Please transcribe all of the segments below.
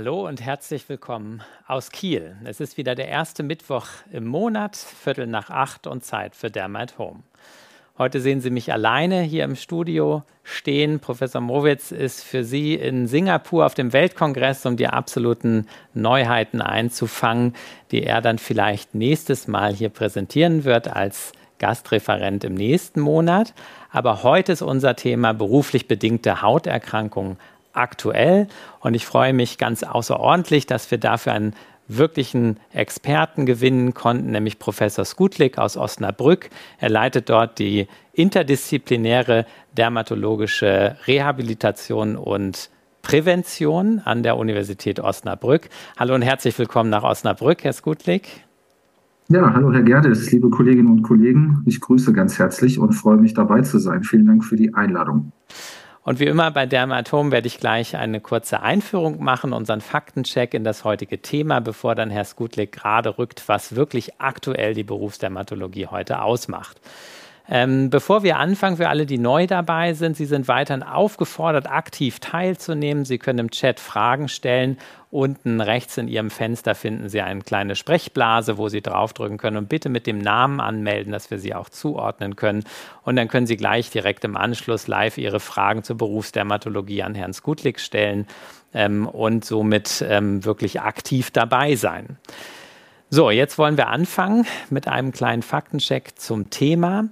Hallo und herzlich willkommen aus Kiel. Es ist wieder der erste Mittwoch im Monat, Viertel nach acht und Zeit für Dermat Home. Heute sehen Sie mich alleine hier im Studio stehen. Professor Mowitz ist für Sie in Singapur auf dem Weltkongress, um die absoluten Neuheiten einzufangen, die er dann vielleicht nächstes Mal hier präsentieren wird als Gastreferent im nächsten Monat. Aber heute ist unser Thema beruflich bedingte Hauterkrankungen aktuell. Und ich freue mich ganz außerordentlich, dass wir dafür einen wirklichen Experten gewinnen konnten, nämlich Professor Skutlik aus Osnabrück. Er leitet dort die interdisziplinäre dermatologische Rehabilitation und Prävention an der Universität Osnabrück. Hallo und herzlich willkommen nach Osnabrück, Herr Skutlik. Ja, hallo Herr Gerdes, liebe Kolleginnen und Kollegen. Ich grüße ganz herzlich und freue mich dabei zu sein. Vielen Dank für die Einladung. Und wie immer bei Dermatom werde ich gleich eine kurze Einführung machen, unseren Faktencheck in das heutige Thema, bevor dann Herr Skutlik gerade rückt, was wirklich aktuell die Berufsdermatologie heute ausmacht. Ähm, bevor wir anfangen, für alle, die neu dabei sind, Sie sind weiterhin aufgefordert, aktiv teilzunehmen. Sie können im Chat Fragen stellen. Unten rechts in Ihrem Fenster finden Sie eine kleine Sprechblase, wo Sie draufdrücken können und bitte mit dem Namen anmelden, dass wir Sie auch zuordnen können. Und dann können Sie gleich direkt im Anschluss live Ihre Fragen zur Berufsdermatologie an Herrn Skutlik stellen ähm, und somit ähm, wirklich aktiv dabei sein. So, jetzt wollen wir anfangen mit einem kleinen Faktencheck zum Thema.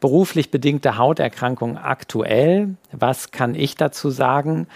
Beruflich bedingte Hauterkrankungen aktuell. Was kann ich dazu sagen?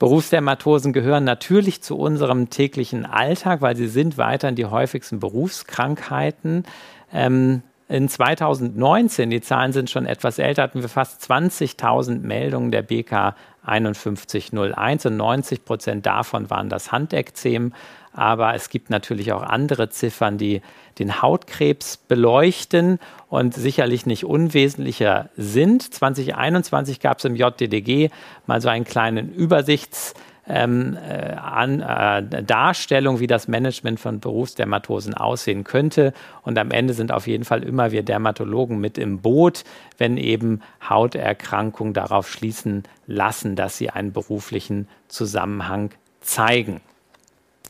Berufsdermatosen gehören natürlich zu unserem täglichen Alltag, weil sie sind weiterhin die häufigsten Berufskrankheiten. Ähm, in 2019, die Zahlen sind schon etwas älter, hatten wir fast 20.000 Meldungen der BK 5101 und 90 Prozent davon waren das Handekzem aber es gibt natürlich auch andere Ziffern, die den Hautkrebs beleuchten und sicherlich nicht unwesentlicher sind. 2021 gab es im JDDG mal so einen kleinen Übersichts- ähm, äh, an, äh, Darstellung, wie das Management von Berufsdermatosen aussehen könnte. Und am Ende sind auf jeden Fall immer wir Dermatologen mit im Boot, wenn eben Hauterkrankungen darauf schließen lassen, dass sie einen beruflichen Zusammenhang zeigen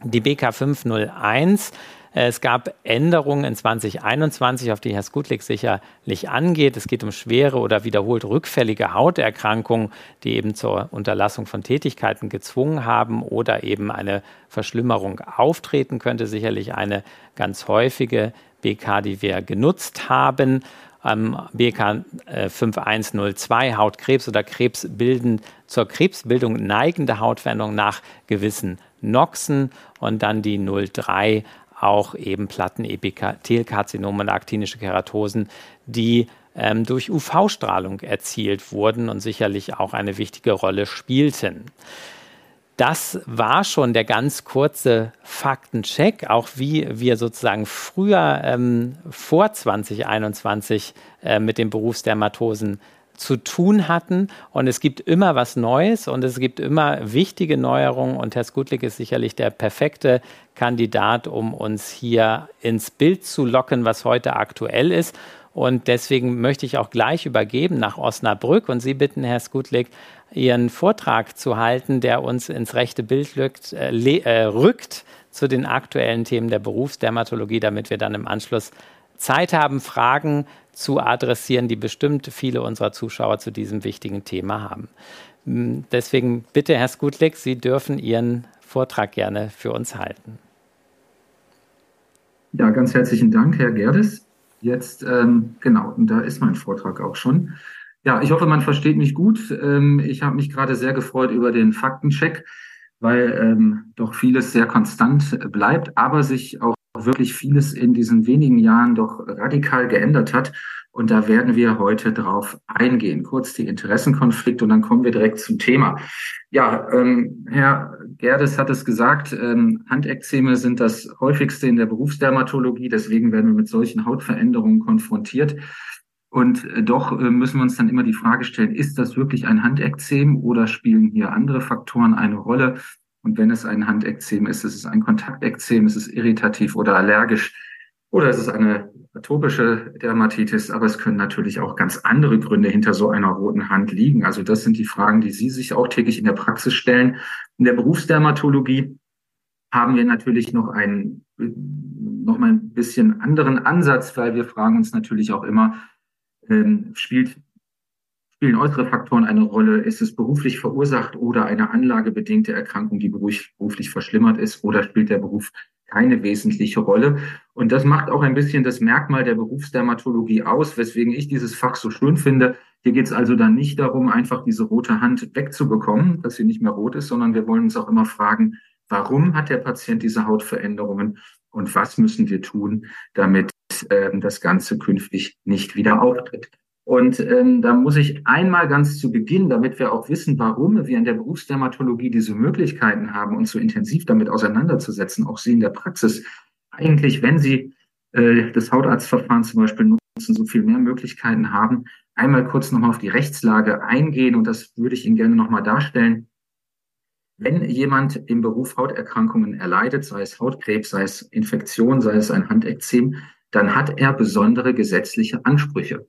die BK 501. Äh, es gab Änderungen in 2021, auf die Herr Skutlik sicherlich angeht. Es geht um schwere oder wiederholt rückfällige Hauterkrankungen, die eben zur Unterlassung von Tätigkeiten gezwungen haben oder eben eine Verschlimmerung auftreten könnte. Sicherlich eine ganz häufige BK, die wir genutzt haben. Ähm, BK 5102 Hautkrebs oder Krebsbilden, zur Krebsbildung neigende Hautveränderung nach gewissen Noxen und dann die 03 auch eben Plattenepithelkarzinome und aktinische Keratosen, die ähm, durch UV-Strahlung erzielt wurden und sicherlich auch eine wichtige Rolle spielten. Das war schon der ganz kurze Faktencheck, auch wie wir sozusagen früher ähm, vor 2021 äh, mit den Berufsdermatosen zu tun hatten. Und es gibt immer was Neues und es gibt immer wichtige Neuerungen. Und Herr Skutlik ist sicherlich der perfekte Kandidat, um uns hier ins Bild zu locken, was heute aktuell ist. Und deswegen möchte ich auch gleich übergeben nach Osnabrück und Sie bitten, Herr Skutlik, Ihren Vortrag zu halten, der uns ins rechte Bild rückt, äh, äh, rückt zu den aktuellen Themen der Berufsdermatologie, damit wir dann im Anschluss Zeit haben, Fragen zu adressieren, die bestimmt viele unserer Zuschauer zu diesem wichtigen Thema haben. Hm, deswegen bitte, Herr Skutlik, Sie dürfen Ihren Vortrag gerne für uns halten. Ja, ganz herzlichen Dank, Herr Gerdes. Jetzt, ähm, genau, und da ist mein Vortrag auch schon. Ja, ich hoffe, man versteht mich gut. Ähm, ich habe mich gerade sehr gefreut über den Faktencheck, weil ähm, doch vieles sehr konstant bleibt, aber sich auch wirklich vieles in diesen wenigen Jahren doch radikal geändert hat. Und da werden wir heute drauf eingehen. Kurz die Interessenkonflikte und dann kommen wir direkt zum Thema. Ja, ähm, Herr Gerdes hat es gesagt, ähm, Handekzeme sind das häufigste in der Berufsdermatologie. Deswegen werden wir mit solchen Hautveränderungen konfrontiert. Und äh, doch äh, müssen wir uns dann immer die Frage stellen, ist das wirklich ein Handekzem oder spielen hier andere Faktoren eine Rolle? Und wenn es ein Handekzem ist, ist es ein Kontaktekzem, ist es irritativ oder allergisch oder ist es eine atopische Dermatitis. Aber es können natürlich auch ganz andere Gründe hinter so einer roten Hand liegen. Also das sind die Fragen, die Sie sich auch täglich in der Praxis stellen. In der Berufsdermatologie haben wir natürlich noch einen, noch mal ein bisschen anderen Ansatz, weil wir fragen uns natürlich auch immer, ähm, spielt Spielen äußere Faktoren eine Rolle? Ist es beruflich verursacht oder eine anlagebedingte Erkrankung, die beruflich verschlimmert ist? Oder spielt der Beruf keine wesentliche Rolle? Und das macht auch ein bisschen das Merkmal der Berufsdermatologie aus, weswegen ich dieses Fach so schön finde. Hier geht es also dann nicht darum, einfach diese rote Hand wegzubekommen, dass sie nicht mehr rot ist, sondern wir wollen uns auch immer fragen, warum hat der Patient diese Hautveränderungen und was müssen wir tun, damit äh, das Ganze künftig nicht wieder auftritt. Und ähm, da muss ich einmal ganz zu Beginn, damit wir auch wissen, warum wir in der Berufsdermatologie diese Möglichkeiten haben, uns so intensiv damit auseinanderzusetzen, auch Sie in der Praxis, eigentlich, wenn Sie äh, das Hautarztverfahren zum Beispiel nutzen, so viel mehr Möglichkeiten haben, einmal kurz nochmal auf die Rechtslage eingehen und das würde ich Ihnen gerne nochmal darstellen. Wenn jemand im Beruf Hauterkrankungen erleidet, sei es Hautkrebs, sei es Infektion, sei es ein Handekzem, dann hat er besondere gesetzliche Ansprüche.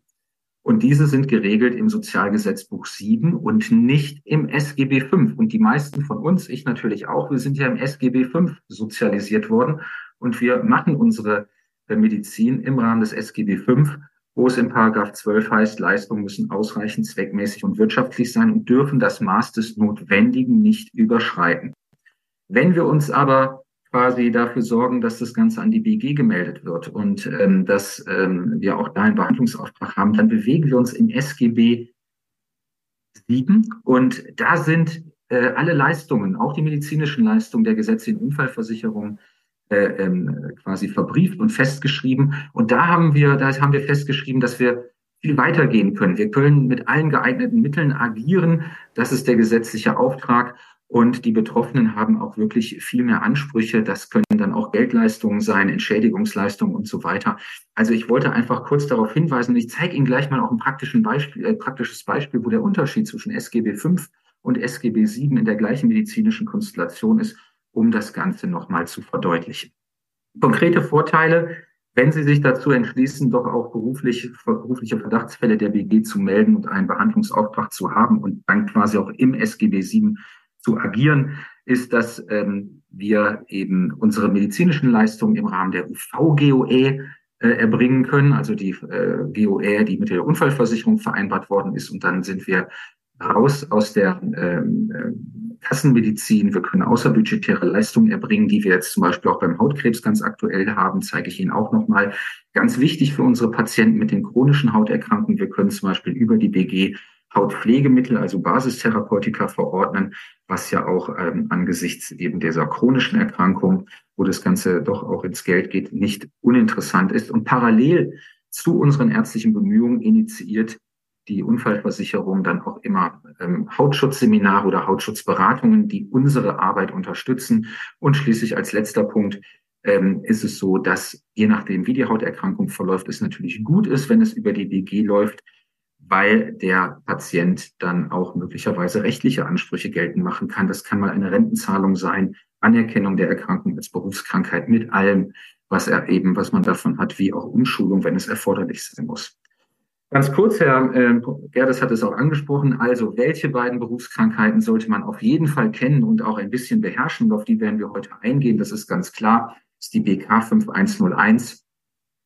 Und diese sind geregelt im Sozialgesetzbuch 7 und nicht im SGB 5. Und die meisten von uns, ich natürlich auch, wir sind ja im SGB 5 sozialisiert worden und wir machen unsere äh, Medizin im Rahmen des SGB 5, wo es in Paragraph 12 heißt, Leistungen müssen ausreichend, zweckmäßig und wirtschaftlich sein und dürfen das Maß des Notwendigen nicht überschreiten. Wenn wir uns aber quasi dafür sorgen, dass das Ganze an die BG gemeldet wird und ähm, dass ähm, wir auch da einen Behandlungsauftrag haben, dann bewegen wir uns im SGB 7 und da sind äh, alle Leistungen, auch die medizinischen Leistungen der gesetzlichen Unfallversicherung äh, ähm, quasi verbrieft und festgeschrieben. Und da haben wir, da haben wir festgeschrieben, dass wir viel weitergehen können. Wir können mit allen geeigneten Mitteln agieren. Das ist der gesetzliche Auftrag. Und die Betroffenen haben auch wirklich viel mehr Ansprüche. Das können dann auch Geldleistungen sein, Entschädigungsleistungen und so weiter. Also ich wollte einfach kurz darauf hinweisen, und ich zeige Ihnen gleich mal auch ein praktischen Beispiel, äh, praktisches Beispiel, wo der Unterschied zwischen SGB 5 und SGB 7 in der gleichen medizinischen Konstellation ist, um das Ganze nochmal zu verdeutlichen. Konkrete Vorteile, wenn Sie sich dazu entschließen, doch auch beruflich, berufliche Verdachtsfälle der BG zu melden und einen Behandlungsauftrag zu haben und dann quasi auch im SGB 7 zu agieren, ist, dass ähm, wir eben unsere medizinischen Leistungen im Rahmen der UV-GOE äh, erbringen können, also die äh, GOE, die mit der Unfallversicherung vereinbart worden ist. Und dann sind wir raus aus der ähm, äh, Kassenmedizin. Wir können außerbudgetäre Leistungen erbringen, die wir jetzt zum Beispiel auch beim Hautkrebs ganz aktuell haben, zeige ich Ihnen auch nochmal. Ganz wichtig für unsere Patienten mit den chronischen Hauterkrankungen. Wir können zum Beispiel über die BG Hautpflegemittel, also Basistherapeutika verordnen, was ja auch ähm, angesichts eben dieser chronischen Erkrankung, wo das Ganze doch auch ins Geld geht, nicht uninteressant ist. Und parallel zu unseren ärztlichen Bemühungen initiiert die Unfallversicherung dann auch immer ähm, Hautschutzseminare oder Hautschutzberatungen, die unsere Arbeit unterstützen. Und schließlich als letzter Punkt ähm, ist es so, dass je nachdem, wie die Hauterkrankung verläuft, es natürlich gut ist, wenn es über die BG läuft, weil der Patient dann auch möglicherweise rechtliche Ansprüche geltend machen kann. Das kann mal eine Rentenzahlung sein, Anerkennung der Erkrankung als Berufskrankheit mit allem, was er eben, was man davon hat, wie auch Umschulung, wenn es erforderlich sein muss. Ganz kurz, Herr äh, Gerdes hat es auch angesprochen. Also, welche beiden Berufskrankheiten sollte man auf jeden Fall kennen und auch ein bisschen beherrschen? auf die werden wir heute eingehen. Das ist ganz klar. Das ist die BK 5101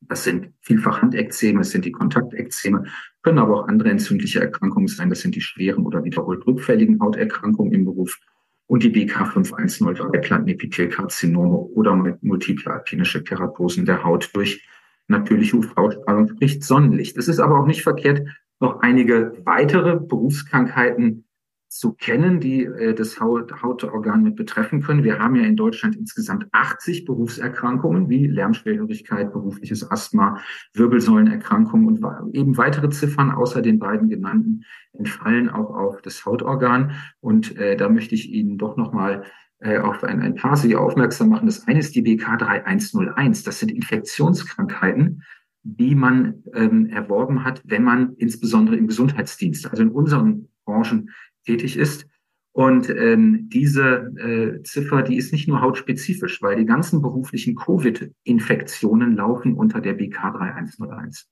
das sind vielfach Handekzeme, es sind die Kontaktekzeme, können aber auch andere entzündliche Erkrankungen sein. Das sind die schweren oder wiederholt rückfälligen Hauterkrankungen im Beruf und die BK 5103 Plattenepithelkarzinome oder multiple alpinische Keratosen der Haut durch natürliche UV-Strahlung, sprich Sonnenlicht. Es ist aber auch nicht verkehrt, noch einige weitere Berufskrankheiten zu kennen, die äh, das Haut, Hautorgan mit betreffen können. Wir haben ja in Deutschland insgesamt 80 Berufserkrankungen wie Lärmschwerhörigkeit, berufliches Asthma, Wirbelsäulenerkrankungen und eben weitere Ziffern außer den beiden genannten entfallen auch auf das Hautorgan. Und äh, da möchte ich Ihnen doch nochmal äh, auf ein, ein paar Sie aufmerksam machen. Das eine ist die BK 3101. Das sind Infektionskrankheiten, die man ähm, erworben hat, wenn man insbesondere im Gesundheitsdienst, also in unseren Branchen tätig ist. Und ähm, diese äh, Ziffer, die ist nicht nur hautspezifisch, weil die ganzen beruflichen Covid-Infektionen laufen unter der BK 3101.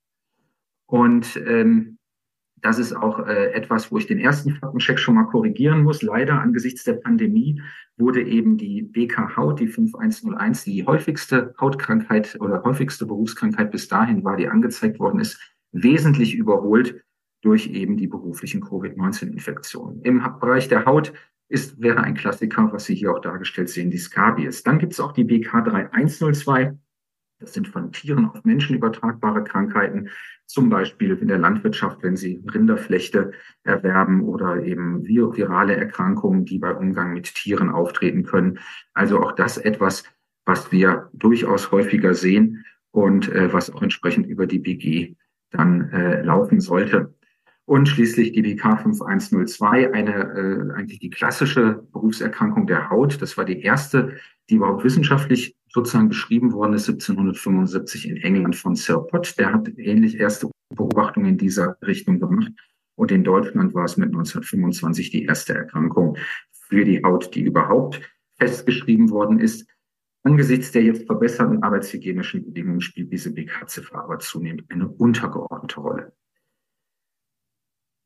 Und ähm, Das ist auch äh, etwas, wo ich den ersten Faktencheck schon mal korrigieren muss. Leider angesichts der Pandemie wurde eben die BK Haut, die 5101, die häufigste Hautkrankheit oder häufigste Berufskrankheit bis dahin war, die angezeigt worden ist, wesentlich überholt durch eben die beruflichen Covid-19-Infektionen. Im Bereich der Haut ist, wäre ein Klassiker, was Sie hier auch dargestellt sehen, die Scabies. Dann gibt es auch die BK 3102. Das sind von Tieren auf Menschen übertragbare Krankheiten, zum Beispiel in der Landwirtschaft, wenn Sie Rinderflechte erwerben oder eben virale Erkrankungen, die bei Umgang mit Tieren auftreten können. Also auch das etwas, was wir durchaus häufiger sehen und äh, was auch entsprechend über die BG dann äh, laufen sollte. Und schließlich die BK 5102, eine äh, eigentlich die klassische Berufserkrankung der Haut. Das war die erste, die überhaupt wissenschaftlich sozusagen beschrieben worden ist, 1775 in England von Sir Pott. Der hat ähnlich erste Beobachtungen in dieser Richtung gemacht. Und in Deutschland war es mit 1925 die erste Erkrankung für die Haut, die überhaupt festgeschrieben worden ist. Angesichts der jetzt verbesserten arbeitshygienischen Bedingungen spielt diese BK-Ziffer aber zunehmend eine untergeordnete Rolle.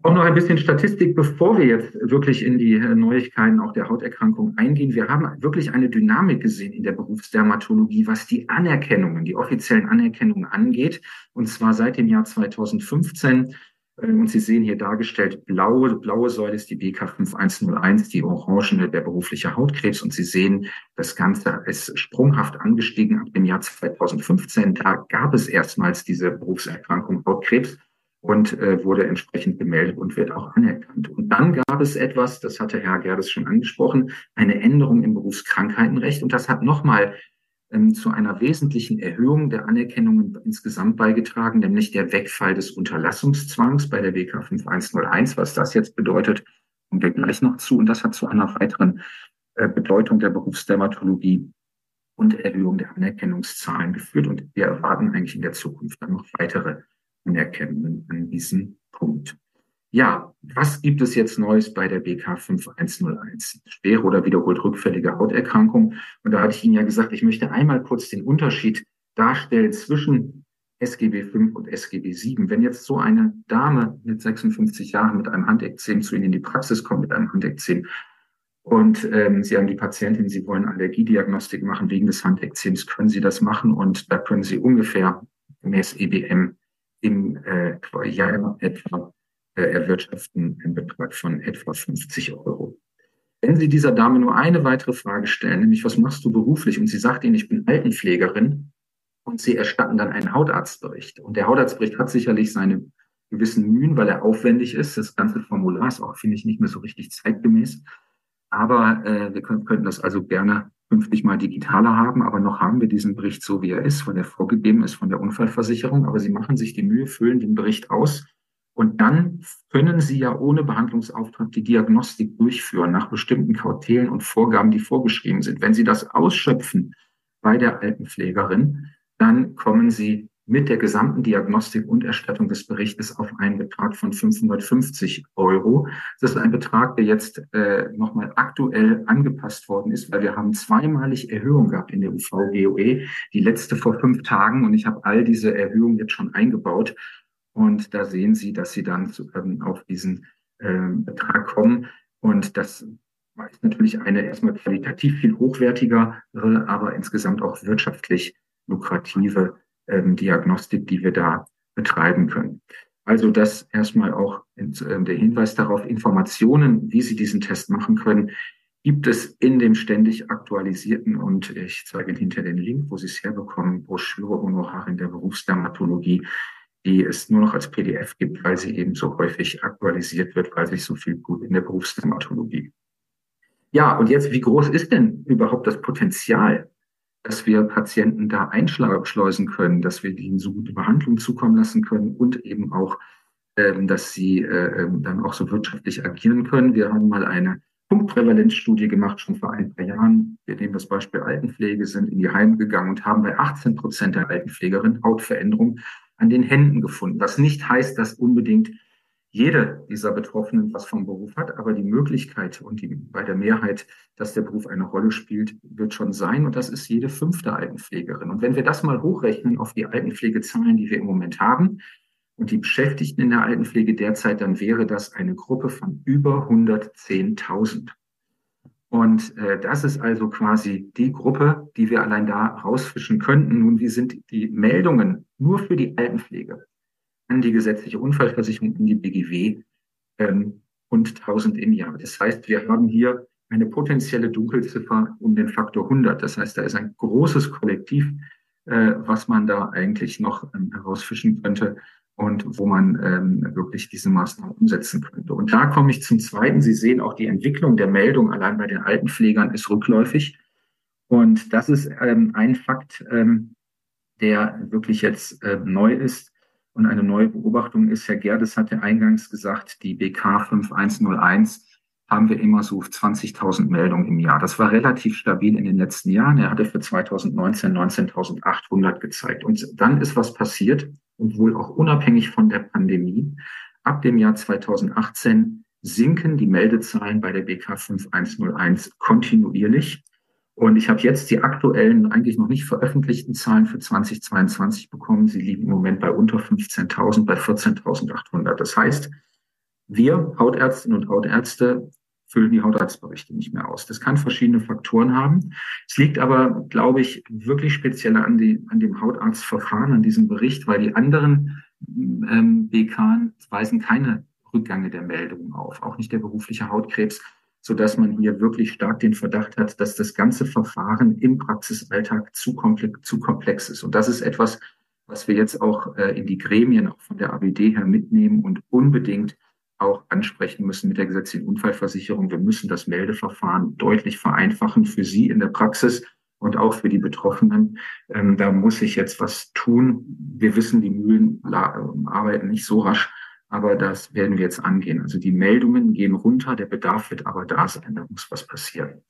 Auch noch ein bisschen Statistik, bevor wir jetzt wirklich in die äh, Neuigkeiten auch der Hauterkrankung eingehen. Wir haben wirklich eine Dynamik gesehen in der Berufsdermatologie, was die Anerkennungen, die offiziellen Anerkennungen angeht. Und zwar seit dem Jahr 2015. Äh, und Sie sehen hier dargestellt, blaue, blaue Säule ist die BK 5101, die orangene der berufliche Hautkrebs. Und Sie sehen, das Ganze ist sprunghaft angestiegen ab dem Jahr 2015. Da gab es erstmals diese Berufserkrankung Hautkrebs und äh, wurde entsprechend gemeldet und wird auch anerkannt. Und dann gab es etwas, das hatte Herr Gerdes schon angesprochen, eine Änderung im Berufskrankheitenrecht. Und das hat nochmal ähm, zu einer wesentlichen Erhöhung der Anerkennungen insgesamt beigetragen, nämlich der Wegfall des Unterlassungszwangs bei der BK 5101. Was das jetzt bedeutet, kommen wir gleich noch zu. Und das hat zu einer weiteren äh, Bedeutung der Berufsdermatologie und Erhöhung der Anerkennungszahlen geführt. Und wir erwarten eigentlich in der Zukunft dann noch weitere anerkennen an diesem Punkt. Ja, was gibt es jetzt Neues bei der BK 5101? Schwere oder wiederholt rückfällige Hauterkrankung. Und da hatte ich Ihnen ja gesagt, ich möchte einmal kurz den Unterschied darstellen zwischen SGB 5 und SGB 7. Wenn jetzt so eine Dame mit 56 Jahren mit einem Handekzem zu Ihnen in die Praxis kommt mit einem Handekzem und ähm, Sie haben die Patientin, Sie wollen Allergiediagnostik machen wegen des Handekzems, können Sie das machen und da können Sie ungefähr gemäß EBM im äh, Jahr etwa äh, erwirtschaften einen Betrag von etwa 50 Euro. Wenn Sie dieser Dame nur eine weitere Frage stellen, nämlich was machst du beruflich? Und sie sagt Ihnen, ich bin Altenpflegerin und Sie erstatten dann einen Hautarztbericht. Und der Hautarztbericht hat sicherlich seine gewissen Mühen, weil er aufwendig ist. Das ganze Formular ist auch, finde ich, nicht mehr so richtig zeitgemäß. Aber äh, wir können, könnten das also gerne künftig mal digitaler haben, aber noch haben wir diesen Bericht so, wie er ist, weil er vorgegeben ist von der Unfallversicherung. Aber Sie machen sich die Mühe, füllen den Bericht aus und dann können Sie ja ohne Behandlungsauftrag die Diagnostik durchführen nach bestimmten Kautelen und Vorgaben, die vorgeschrieben sind. Wenn Sie das ausschöpfen bei der Altenpflegerin, dann kommen Sie mit der gesamten Diagnostik und Erstattung des Berichtes auf einen Betrag von 550 Euro. Das ist ein Betrag, der jetzt äh, nochmal aktuell angepasst worden ist, weil wir haben zweimalig Erhöhung gehabt in der UV-GOE, die letzte vor fünf Tagen und ich habe all diese Erhöhungen jetzt schon eingebaut. Und da sehen Sie, dass Sie dann zu, ähm, auf diesen äh, Betrag kommen. Und das ist natürlich eine erstmal qualitativ viel hochwertigere, aber insgesamt auch wirtschaftlich lukrative ähm, Diagnostik, die wir da betreiben können. Also das erstmal auch äh, der Hinweis darauf, Informationen, wie Sie diesen Test machen können, gibt es in dem ständig aktualisierten und ich zeige Ihnen hinter den Link, wo Sie es herbekommen, Broschüre Honorar in der Berufsdermatologie, die es nur noch als PDF gibt, weil sie eben so häufig aktualisiert wird, weil sich so viel tut in der Berufsdermatologie. Ja, und jetzt, wie groß ist denn überhaupt das Potenzial dass wir Patienten da einschleusen können, dass wir ihnen so gute Behandlung zukommen lassen können und eben auch, ähm, dass sie äh, ähm, dann auch so wirtschaftlich agieren können. Wir haben mal eine Punktprävalenzstudie gemacht, schon vor ein paar Jahren. Wir nehmen das Beispiel Altenpflege, sind in die Heime gegangen und haben bei 18 Prozent der Altenpflegerinnen Hautveränderung an den Händen gefunden. Was nicht heißt, dass unbedingt jede dieser Betroffenen was vom Beruf hat, aber die Möglichkeit und die, bei der Mehrheit, dass der Beruf eine Rolle spielt, wird schon sein. Und das ist jede fünfte Altenpflegerin. Und wenn wir das mal hochrechnen auf die Altenpflegezahlen, die wir im Moment haben, und die Beschäftigten in der Altenpflege derzeit, dann wäre das eine Gruppe von über 110.000. Und äh, das ist also quasi die Gruppe, die wir allein da rausfischen könnten. Nun, wie sind die Meldungen nur für die Altenpflege an die gesetzliche Unfallversicherung, in die BGW ähm, und 1000 im Jahr. Das heißt, wir haben hier eine potenzielle Dunkelziffer um den Faktor 100. Das heißt, da ist ein großes Kollektiv, äh, was man da eigentlich noch ähm, herausfischen könnte und wo man ähm, wirklich diese Maßnahmen umsetzen könnte. Und da komme ich zum Zweiten. Sie sehen auch die Entwicklung der Meldung allein bei den Altenpflegern ist rückläufig. Und das ist ähm, ein Fakt, ähm, der wirklich jetzt äh, neu ist. Und eine neue Beobachtung ist, Herr Gerdes hatte eingangs gesagt, die BK 5101 haben wir immer so 20.000 Meldungen im Jahr. Das war relativ stabil in den letzten Jahren. Er hatte für 2019 19.800 gezeigt. Und dann ist was passiert und wohl auch unabhängig von der Pandemie. Ab dem Jahr 2018 sinken die Meldezahlen bei der BK 5101 kontinuierlich. Und ich habe jetzt die aktuellen, eigentlich noch nicht veröffentlichten Zahlen für 2022 bekommen. Sie liegen im Moment bei unter 15.000, bei 14.800. Das heißt, wir Hautärztinnen und Hautärzte füllen die Hautarztberichte nicht mehr aus. Das kann verschiedene Faktoren haben. Es liegt aber, glaube ich, wirklich speziell an, die, an dem Hautarztverfahren, an diesem Bericht, weil die anderen ähm, BK weisen keine Rückgänge der Meldungen auf, auch nicht der berufliche Hautkrebs, so dass man hier wirklich stark den Verdacht hat, dass das ganze Verfahren im Praxisalltag zu komplex, zu komplex ist. Und das ist etwas, was wir jetzt auch äh, in die Gremien auch von der ABD her mitnehmen und unbedingt auch ansprechen müssen mit der gesetzlichen Unfallversicherung. Wir müssen das Meldeverfahren deutlich vereinfachen für Sie in der Praxis und auch für die Betroffenen. Ähm, da muss sich jetzt was tun. Wir wissen, die Mühlen arbeiten nicht so rasch, aber das werden wir jetzt angehen. Also die Meldungen gehen runter, der Bedarf wird aber da sein, da muss was passieren.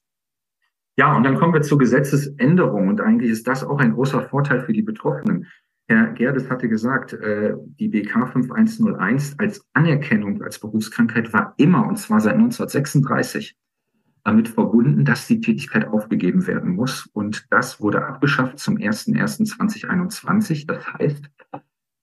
Ja, und dann kommen wir zur Gesetzesänderung und eigentlich ist das auch ein großer Vorteil für die Betroffenen. Herr Gerdes hatte gesagt, äh, die BK 5101 als Anerkennung als Berufskrankheit war immer, und zwar seit 1936, damit verbunden, dass die Tätigkeit aufgegeben werden muss. Und das wurde abgeschafft zum 01.01.2021. Das heißt,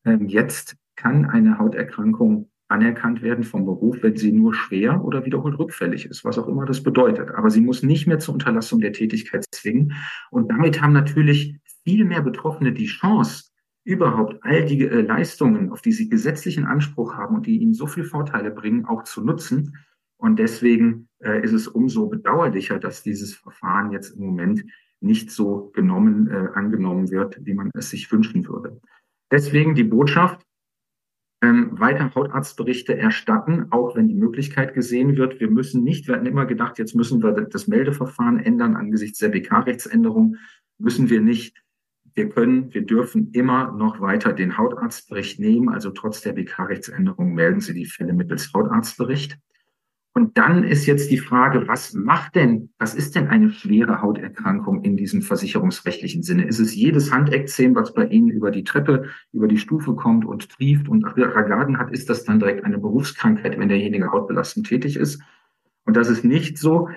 ähm, jetzt kann eine Hauterkrankung anerkannt werden vom Beruf, wenn sie nur schwer oder wiederholt rückfällig ist, was auch immer das bedeutet. Aber sie muss nicht mehr zur Unterlassung der Tätigkeit zwingen. Und damit haben natürlich viel mehr Betroffene die Chance, überhaupt all die äh, Leistungen, auf die sie gesetzlichen Anspruch haben und die ihnen so viel Vorteile bringen, auch zu nutzen. Und deswegen äh, ist es umso bedauerlicher, dass dieses Verfahren jetzt im Moment nicht so genommen, äh, angenommen wird, wie man es sich wünschen würde. Deswegen die Botschaft, ähm, weiter Hautarztberichte erstatten, auch wenn die Möglichkeit gesehen wird. Wir müssen nicht, wir hatten immer gedacht, jetzt müssen wir das Meldeverfahren ändern angesichts der BK-Rechtsänderung, müssen wir nicht wir können, wir dürfen immer noch weiter den Hautarztbericht nehmen. Also trotz der BK-Rechtsänderung melden Sie die Fälle mittels Hautarztbericht. Und dann ist jetzt die Frage, was macht denn, was ist denn eine schwere Hauterkrankung in diesem versicherungsrechtlichen Sinne? Ist es jedes Handekzem, was bei Ihnen über die Treppe, über die Stufe kommt und trieft und Ragaden hat, ist das dann direkt eine Berufskrankheit, wenn derjenige hautbelastend tätig ist? Und das ist nicht so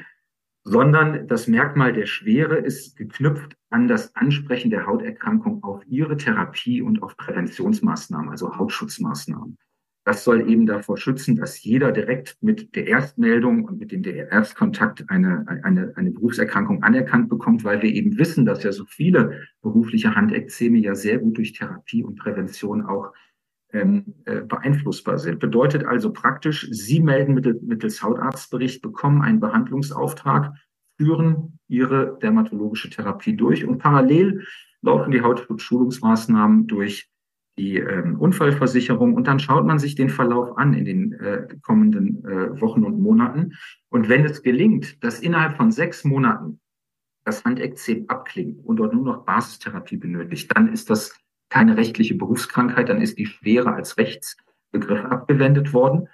sondern das Merkmal der Schwere ist geknüpft an das Ansprechen der Hauterkrankung auf ihre Therapie und auf Präventionsmaßnahmen, also Hautschutzmaßnahmen. Das soll eben davor schützen, dass jeder direkt mit der Erstmeldung und mit dem Erstkontakt eine, eine, eine Berufserkrankung anerkannt bekommt, weil wir eben wissen, dass ja so viele berufliche Handekzeme ja sehr gut durch Therapie und Prävention auch ähm, äh, beeinflussbar sind. Bedeutet also praktisch, Sie melden mittels Hautarztbericht, bekommen einen Behandlungsauftrag, führen Ihre dermatologische Therapie durch und parallel laufen die Hautschutzschulungsmaßnahmen durch die ähm, Unfallversicherung und dann schaut man sich den Verlauf an in den äh, kommenden äh, Wochen und Monaten. Und wenn es gelingt, dass innerhalb von sechs Monaten das Handekzem abklingt und dort nur noch Basistherapie benötigt, dann ist das keine rechtliche Berufskrankheit, dann ist die Schwere als Rechtsbegriff abgewendet worden.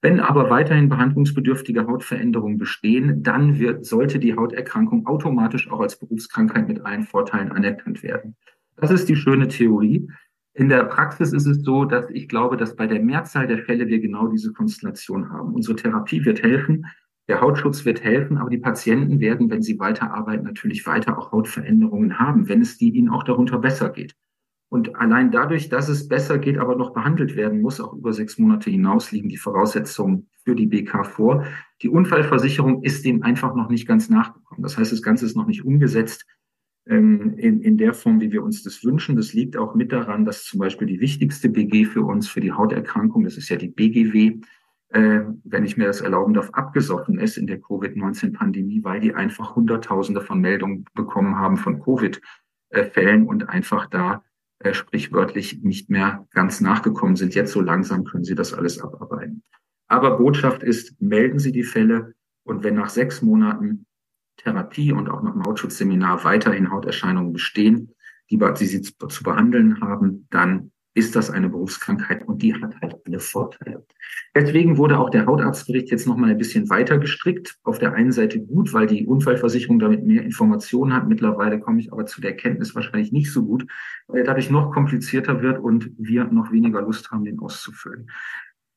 Wenn aber weiterhin behandlungsbedürftige Hautveränderungen bestehen, dann wird, sollte die Hauterkrankung automatisch auch als Berufskrankheit mit allen Vorteilen anerkannt werden. Das ist die schöne Theorie. In der Praxis ist es so, dass ich glaube, dass bei der Mehrzahl der Fälle wir genau diese Konstellation haben. Unsere Therapie wird helfen, der Hautschutz wird helfen, aber die Patienten werden, wenn sie weiterarbeiten, natürlich weiter auch Hautveränderungen haben, wenn es die ihnen auch darunter besser geht. Und allein dadurch, dass es besser geht, aber noch behandelt werden muss, auch über sechs Monate hinaus, liegen die Voraussetzungen für die BK vor. Die Unfallversicherung ist dem einfach noch nicht ganz nachgekommen. Das heißt, das Ganze ist noch nicht umgesetzt ähm, in, in der Form, wie wir uns das wünschen. Das liegt auch mit daran, dass zum Beispiel die wichtigste BG für uns, für die Hauterkrankung, das ist ja die BGW, äh, wenn ich mir das erlauben darf, abgesoffen ist in der Covid-19-Pandemie, weil die einfach Hunderttausende von Meldungen bekommen haben von Covid-Fällen und einfach da äh, sprichwörtlich nicht mehr ganz nachgekommen sind. Jetzt so langsam können Sie das alles abarbeiten. Aber Botschaft ist, melden Sie die Fälle und wenn nach sechs Monaten Therapie und auch nach dem Hautschutzseminar weiterhin Hauterscheinungen bestehen, die, Sie zu behandeln haben, dann ist das eine Berufskrankheit und die hat halt alle Vorteile. Deswegen wurde auch der Hautarztbericht jetzt nochmal ein bisschen weiter gestrickt. Auf der einen Seite gut, weil die Unfallversicherung damit mehr Informationen hat. Mittlerweile komme ich aber zu der Kenntnis wahrscheinlich nicht so gut, weil dadurch noch komplizierter wird und wir noch weniger Lust haben, den auszufüllen.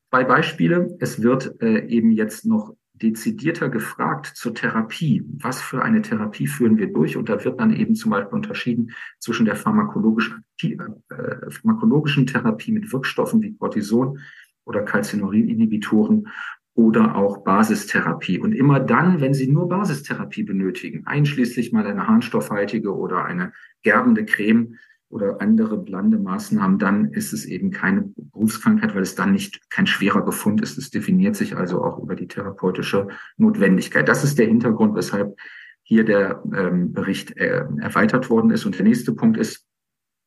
Zwei Beispiele. Es wird äh, eben jetzt noch dezidierter gefragt zur Therapie. Was für eine Therapie führen wir durch? Und da wird dann eben zum Beispiel unterschieden zwischen der pharmakologischen, äh, pharmakologischen Therapie mit Wirkstoffen wie Cortison oder Calcineurin-Inhibitoren oder auch Basistherapie. Und immer dann, wenn Sie nur Basistherapie benötigen, einschließlich mal eine harnstoffhaltige oder eine gerbende Creme, oder andere blande Maßnahmen, dann ist es eben keine Berufskrankheit, weil es dann nicht kein schwerer Befund ist. Es definiert sich also auch über die therapeutische Notwendigkeit. Das ist der Hintergrund, weshalb hier der ähm, Bericht äh, erweitert worden ist. Und der nächste Punkt ist,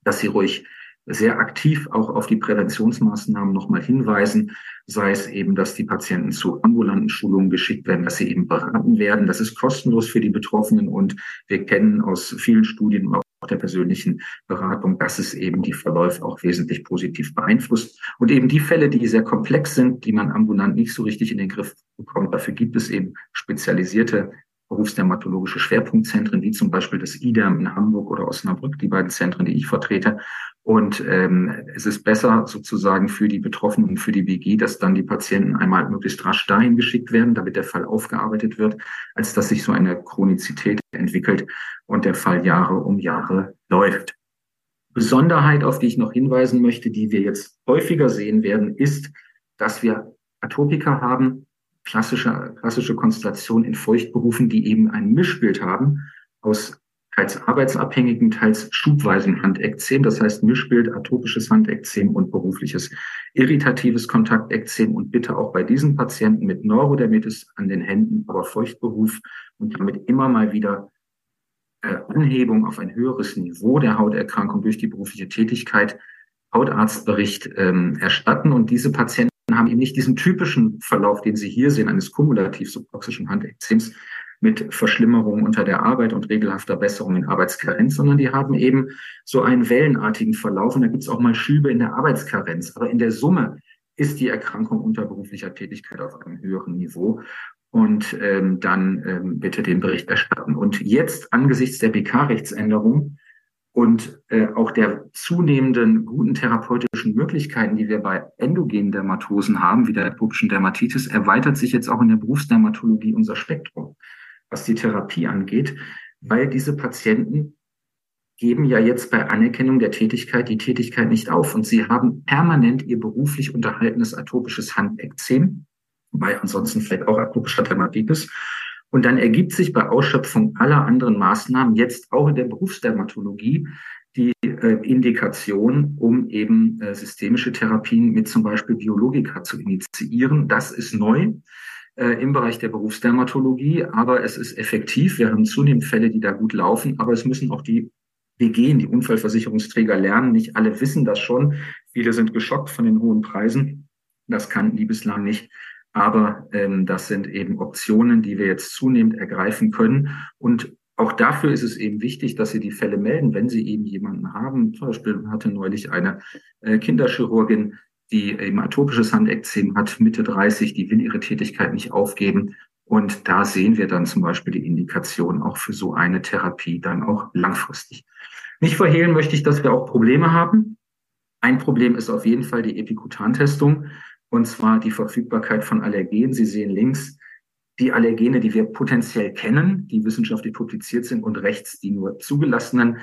dass Sie ruhig sehr aktiv auch auf die Präventionsmaßnahmen nochmal hinweisen, sei es eben, dass die Patienten zu ambulanten Schulungen geschickt werden, dass sie eben beraten werden. Das ist kostenlos für die Betroffenen und wir kennen aus vielen Studien der persönlichen Beratung, dass es eben die Verläufe auch wesentlich positiv beeinflusst. Und eben die Fälle, die sehr komplex sind, die man ambulant nicht so richtig in den Griff bekommt, dafür gibt es eben spezialisierte berufsdermatologische Schwerpunktzentren, wie zum Beispiel das IDERM in Hamburg oder Osnabrück, die beiden Zentren, die ich vertrete. Und ähm, es ist besser sozusagen für die Betroffenen und für die WG, dass dann die Patienten einmal möglichst rasch dahin geschickt werden, damit der Fall aufgearbeitet wird, als dass sich so eine Chronizität entwickelt und der Fall Jahre um Jahre läuft. Besonderheit, auf die ich noch hinweisen möchte, die wir jetzt häufiger sehen werden, ist, dass wir Atopika haben, klassische, klassische Konstellation in Feuchtberufen, die eben ein Mischbild haben aus teils arbeitsabhängigen, teils schubweisen Handekzem, das heißt Mischbild, atopisches Handekzem und berufliches irritatives Kontaktekzem und bitte auch bei diesen Patienten mit Neurodermitis an den Händen, aber Feuchtberuf und damit immer mal wieder äh, Anhebung auf ein höheres Niveau der Hauterkrankung durch die berufliche Tätigkeit Hautarztbericht ähm, erstatten und diese Patienten haben eben nicht diesen typischen Verlauf, den Sie hier sehen, eines kumulativ subtoxischen Handekzems, mit Verschlimmerung unter der Arbeit und regelhafter Besserung in Arbeitskarenz, sondern die haben eben so einen wellenartigen Verlauf und da gibt es auch mal Schübe in der Arbeitskarenz. Aber in der Summe ist die Erkrankung unter beruflicher Tätigkeit auf einem höheren Niveau. Und ähm, dann ähm, bitte den Bericht erstatten. Und jetzt angesichts der BK-Rechtsänderung und äh, auch der zunehmenden guten therapeutischen Möglichkeiten, die wir bei endogenen Dermatosen haben, wie der atopischen Dermatitis, erweitert sich jetzt auch in der Berufsdermatologie unser Spektrum was die Therapie angeht, weil diese Patienten geben ja jetzt bei Anerkennung der Tätigkeit die Tätigkeit nicht auf und sie haben permanent ihr beruflich unterhaltenes atopisches Handekzem, bei ansonsten vielleicht auch atopischer Dermatitis. Und dann ergibt sich bei Ausschöpfung aller anderen Maßnahmen jetzt auch in der Berufsdermatologie die äh, Indikation, um eben äh, systemische Therapien mit zum Beispiel Biologika zu initiieren. Das ist neu äh, im Bereich der Berufsdermatologie, aber es ist effektiv. Wir haben zunehmend Fälle, die da gut laufen, aber es müssen auch die WG, die Unfallversicherungsträger lernen. Nicht alle wissen das schon. Viele sind geschockt von den hohen Preisen. Das kannten die bislang nicht. Aber ähm, das sind eben Optionen, die wir jetzt zunehmend ergreifen können. Und auch dafür ist es eben wichtig, dass Sie die Fälle melden, wenn Sie eben jemanden haben. Zum Beispiel hatte neulich eine äh, Kinderchirurgin die eben atopisches Handekzem hat, Mitte 30, die will ihre Tätigkeit nicht aufgeben. Und da sehen wir dann zum Beispiel die Indikation auch für so eine Therapie dann auch langfristig. Nicht verhehlen möchte ich, dass wir auch Probleme haben. Ein Problem ist auf jeden Fall die Epikutantestung und zwar die Verfügbarkeit von Allergenen. Sie sehen links die Allergene, die wir potenziell kennen, die wissenschaftlich publiziert sind und rechts die nur zugelassenen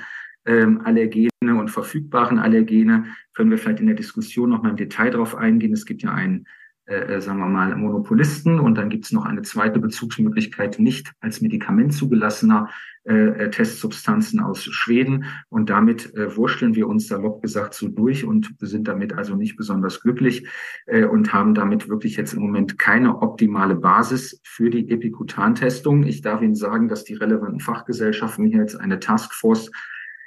ähm, Allergene und verfügbaren Allergene. Können wir vielleicht in der Diskussion noch mal im Detail drauf eingehen. Es gibt ja einen äh, äh, sagen wir mal, Monopolisten. Und dann gibt es noch eine zweite Bezugsmöglichkeit, nicht als Medikament zugelassener äh, äh, Testsubstanzen aus Schweden. Und damit äh, wursteln wir uns salopp gesagt so durch und sind damit also nicht besonders glücklich äh, und haben damit wirklich jetzt im Moment keine optimale Basis für die Epikutan-Testung. Ich darf Ihnen sagen, dass die relevanten Fachgesellschaften hier jetzt eine Taskforce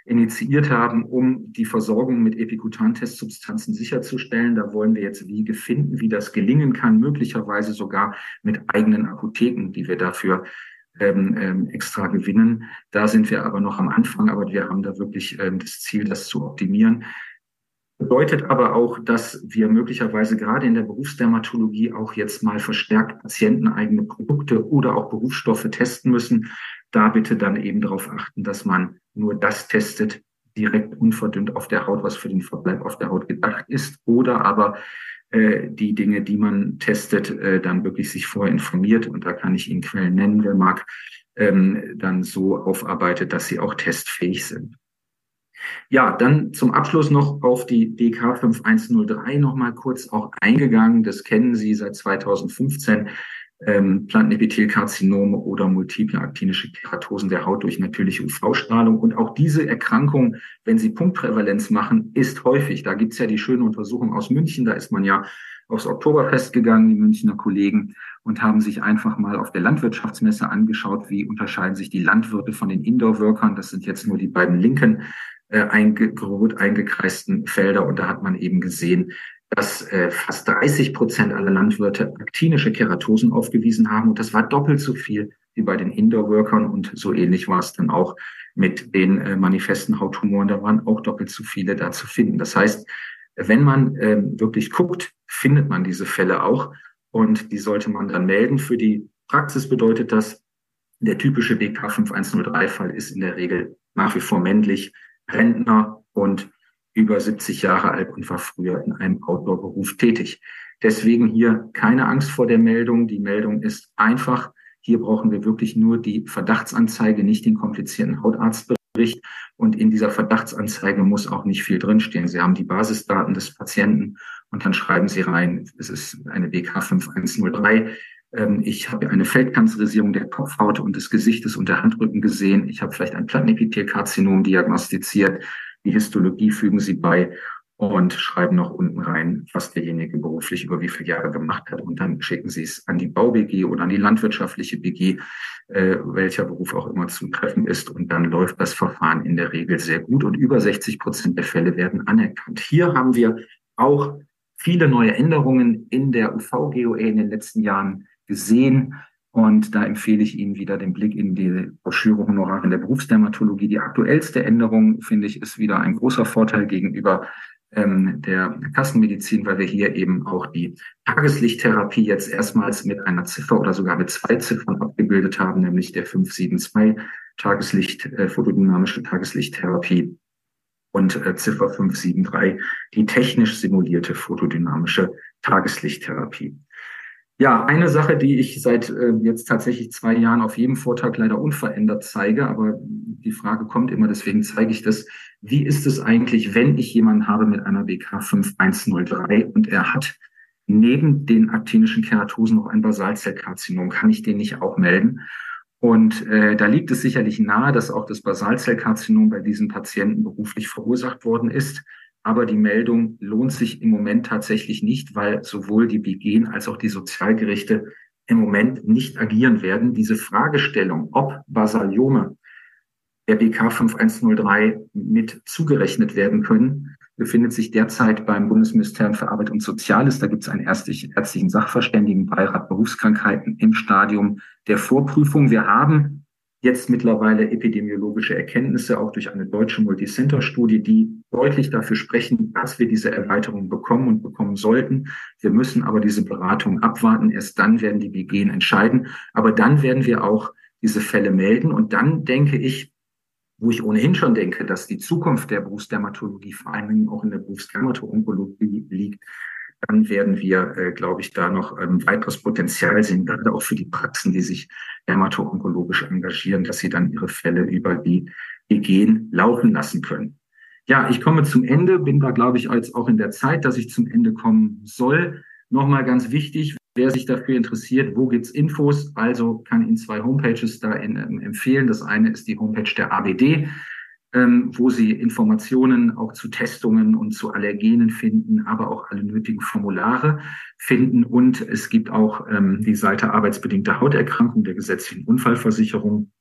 initiiert haben, um die Versorgung mit Epikutan-Testsubstanzen sicherzustellen. Da wollen wir jetzt Wege finden, wie das gelingen kann, möglicherweise sogar mit eigenen Apotheken, die wir dafür ähm, ähm, extra gewinnen. Da sind wir aber noch am Anfang, aber wir haben da wirklich ähm, das Ziel, das zu optimieren. Bedeutet aber auch, dass wir möglicherweise gerade in der Berufsdermatologie auch jetzt mal verstärkt patienteneigene Produkte oder auch Berufsstoffe testen müssen. Da bitte dann eben darauf achten, dass man nur das testet, direkt unverdünnt auf der Haut, was für den Verbleib auf der Haut gedacht ist, oder aber äh, die Dinge, die man testet, äh, dann wirklich sich vorher informiert. Und da kann ich Ihnen Quellen nennen, wer mag, ähm, dann so aufarbeitet, dass sie auch testfähig sind. Ja, dann zum Abschluss noch auf die DK 5103 nochmal kurz auch eingegangen. Das kennen Sie seit 2015 ähm, Plantenepithelkarzinome oder multiple aktinische Keratosen der Haut durch natürliche UV-Strahlung. Und auch diese Erkrankung, wenn sie Punktprävalenz machen, ist häufig. Da gibt's ja die schöne Untersuchung aus München, da ist man ja aufs Oktoberfest gegangen, die Münchner Kollegen, und haben sich einfach mal auf der Landwirtschaftsmesse angeschaut, wie unterscheiden sich die Landwirte von den Indoor-Workern. Das sind jetzt nur die beiden linken äh, einge rot eingekreisten Felder. Und da hat man eben gesehen, dass äh, fast 30 Prozent aller Landwirte aktinische Keratosen aufgewiesen haben. Und das war doppelt so viel wie bei den Indoor-Workern. Und so ähnlich war es dann auch mit den äh, manifesten Hauttumoren. Da waren auch doppelt so viele da zu finden. Das heißt, wenn man äh, wirklich guckt, findet man diese Fälle auch. Und die sollte man dann melden. Für die Praxis bedeutet das, der typische BK5103-Fall ist in der Regel nach wie vor männlich, Rentner und über 70 Jahre alt und war früher in einem Outdoor-Beruf tätig. Deswegen hier keine Angst vor der Meldung. Die Meldung ist einfach. Hier brauchen wir wirklich nur die Verdachtsanzeige, nicht den komplizierten Hautarztbericht. Und in dieser Verdachtsanzeige muss auch nicht viel drinstehen. Sie haben die Basisdaten des Patienten und dann schreiben Sie rein, es ist eine BK 5103. Ähm, ich habe eine Feldkanzerisierung der Kopfhaut und des Gesichtes und der Handrücken gesehen. Ich habe vielleicht ein Plattenepithelkarzinom diagnostiziert. Die Histologie fügen Sie bei und schreiben noch unten rein, was derjenige beruflich über wie viele Jahre gemacht hat. Und dann schicken Sie es an die Bau-BG oder an die landwirtschaftliche BG, äh, welcher Beruf auch immer zutreffend ist. Und dann läuft das Verfahren in der Regel sehr gut und über 60 Prozent der Fälle werden anerkannt. Hier haben wir auch viele neue Änderungen in der UV-GOE in den letzten Jahren gesehen. Und da empfehle ich Ihnen wieder den Blick in die Broschüre Honorar in der Berufsdermatologie. Die aktuellste Änderung, finde ich, ist wieder ein großer Vorteil gegenüber ähm, der Kassenmedizin, weil wir hier eben auch die Tageslichttherapie jetzt erstmals mit einer Ziffer oder sogar mit zwei Ziffern abgebildet haben, nämlich der 572 Tageslicht, äh, photodynamische Tageslichttherapie und äh, Ziffer 573 die technisch simulierte photodynamische Tageslichttherapie. Ja, eine Sache, die ich seit äh, jetzt tatsächlich zwei Jahren auf jedem Vortrag leider unverändert zeige, aber die Frage kommt immer, deswegen zeige ich das. Wie ist es eigentlich, wenn ich jemanden habe mit einer BK 5103 und er hat neben den aktinischen Keratosen noch ein Basalzellkarzinom? Kann ich den nicht auch melden? Und äh, da liegt es sicherlich nahe, dass auch das Basalzellkarzinom bei diesen Patienten beruflich verursacht worden ist. Aber die Meldung lohnt sich im Moment tatsächlich nicht, weil sowohl die BGen als auch die Sozialgerichte im Moment nicht agieren werden. Diese Fragestellung, ob Basaliome der BK 5103 mit zugerechnet werden können, befindet sich derzeit beim Bundesministerium für Arbeit und Soziales. Da gibt es einen ärztlichen Sachverständigenbeirat Berufskrankheiten im Stadium der Vorprüfung. Wir haben jetzt mittlerweile epidemiologische Erkenntnisse, auch durch eine deutsche Multicenter-Studie, die deutlich dafür sprechen, dass wir diese Erweiterung bekommen und bekommen sollten. Wir müssen aber diese Beratung abwarten. Erst dann werden die BG entscheiden. Aber dann werden wir auch diese Fälle melden. Und dann denke ich, wo ich ohnehin schon denke, dass die Zukunft der Berufsdermatologie vor allen Dingen auch in der Berufsdermato-Onkologie liegt, dann werden wir, äh, glaube ich, da noch ähm, weiteres Potenzial sehen, gerade auch für die Praxen, die sich dermato-onkologisch engagieren, dass sie dann ihre Fälle über die EGen laufen lassen können. Ja, ich komme zum Ende, bin da, glaube ich, jetzt auch in der Zeit, dass ich zum Ende kommen soll. Nochmal ganz wichtig, wer sich dafür interessiert, wo gibt's Infos? Also kann Ihnen zwei Homepages da in, ähm, empfehlen. Das eine ist die Homepage der ABD wo Sie Informationen auch zu Testungen und zu Allergenen finden, aber auch alle nötigen Formulare finden. Und es gibt auch ähm, die Seite arbeitsbedingte Hauterkrankung der gesetzlichen Unfallversicherung,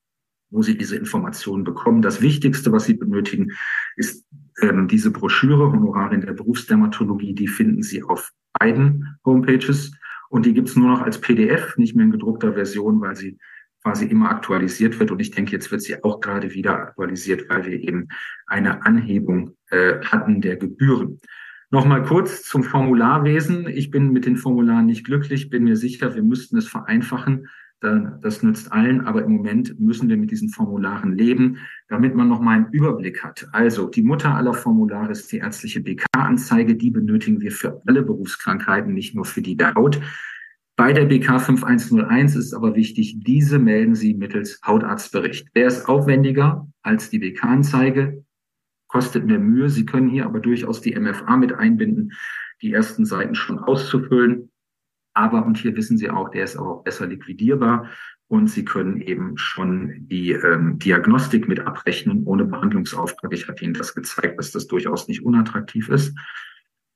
wo Sie diese Informationen bekommen. Das Wichtigste, was Sie benötigen, ist ähm, diese Broschüre Honorare in der Berufsdermatologie. Die finden Sie auf beiden Homepages. Und die gibt's nur noch als PDF, nicht mehr in gedruckter Version, weil sie quasi immer aktualisiert wird. Und ich denke, jetzt wird sie auch gerade wieder aktualisiert, weil wir eben eine Anhebung äh, hatten der Gebühren. Nochmal kurz zum Formularwesen. Ich bin mit den Formularen nicht glücklich, bin mir sicher, wir müssten es vereinfachen. Das nützt allen, aber im Moment müssen wir mit diesen Formularen leben, damit man nochmal einen Überblick hat. Also die Mutter aller Formulare ist die ärztliche BK-Anzeige. Die benötigen wir für alle Berufskrankheiten, nicht nur für die der Haut. Bei der BK 5101 ist aber wichtig, diese melden Sie mittels Hautarztbericht. Der ist aufwendiger als die BK-Anzeige, kostet mehr Mühe. Sie können hier aber durchaus die MFA mit einbinden, die ersten Seiten schon auszufüllen. Aber, und hier wissen Sie auch, der ist auch besser liquidierbar und Sie können eben schon die ähm, Diagnostik mit abrechnen ohne Behandlungsauftrag. Ich hatte Ihnen das gezeigt, dass das durchaus nicht unattraktiv ist.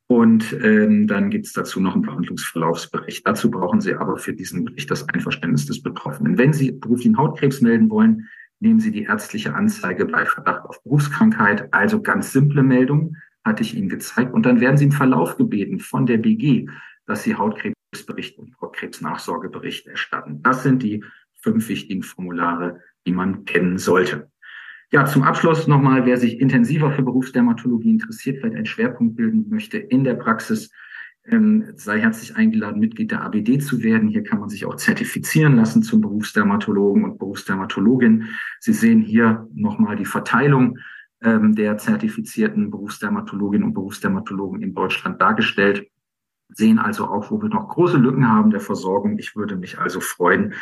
Und ähm, dann gibt es dazu noch einen Behandlungsverlaufsbericht. Dazu brauchen Sie aber für diesen Bericht das Einverständnis des Betroffenen. Wenn Sie beruflichen Hautkrebs melden wollen, nehmen Sie die ärztliche Anzeige bei Verdacht auf Berufskrankheit. Also ganz simple Meldung, hatte ich Ihnen gezeigt. Und dann werden Sie im Verlauf gebeten von der BG, dass Sie Hautkrebsbericht und Hautkrebsnachsorgebericht erstatten. Das sind die fünf wichtigen Formulare, die man kennen sollte. Ja, zum Abschluss nochmal, wer sich intensiver für Berufsdermatologie interessiert, vielleicht einen Schwerpunkt bilden möchte in der Praxis, ähm, sei herzlich eingeladen, Mitglied der ABD zu werden. Hier kann man sich auch zertifizieren lassen zum Berufsdermatologen und Berufsdermatologin. Sie sehen hier nochmal die Verteilung ähm, der zertifizierten Berufsdermatologinnen und Berufsdermatologen in Deutschland dargestellt sehen also auch, wo wir noch große Lücken haben der Versorgung. Ich würde mich also freuen,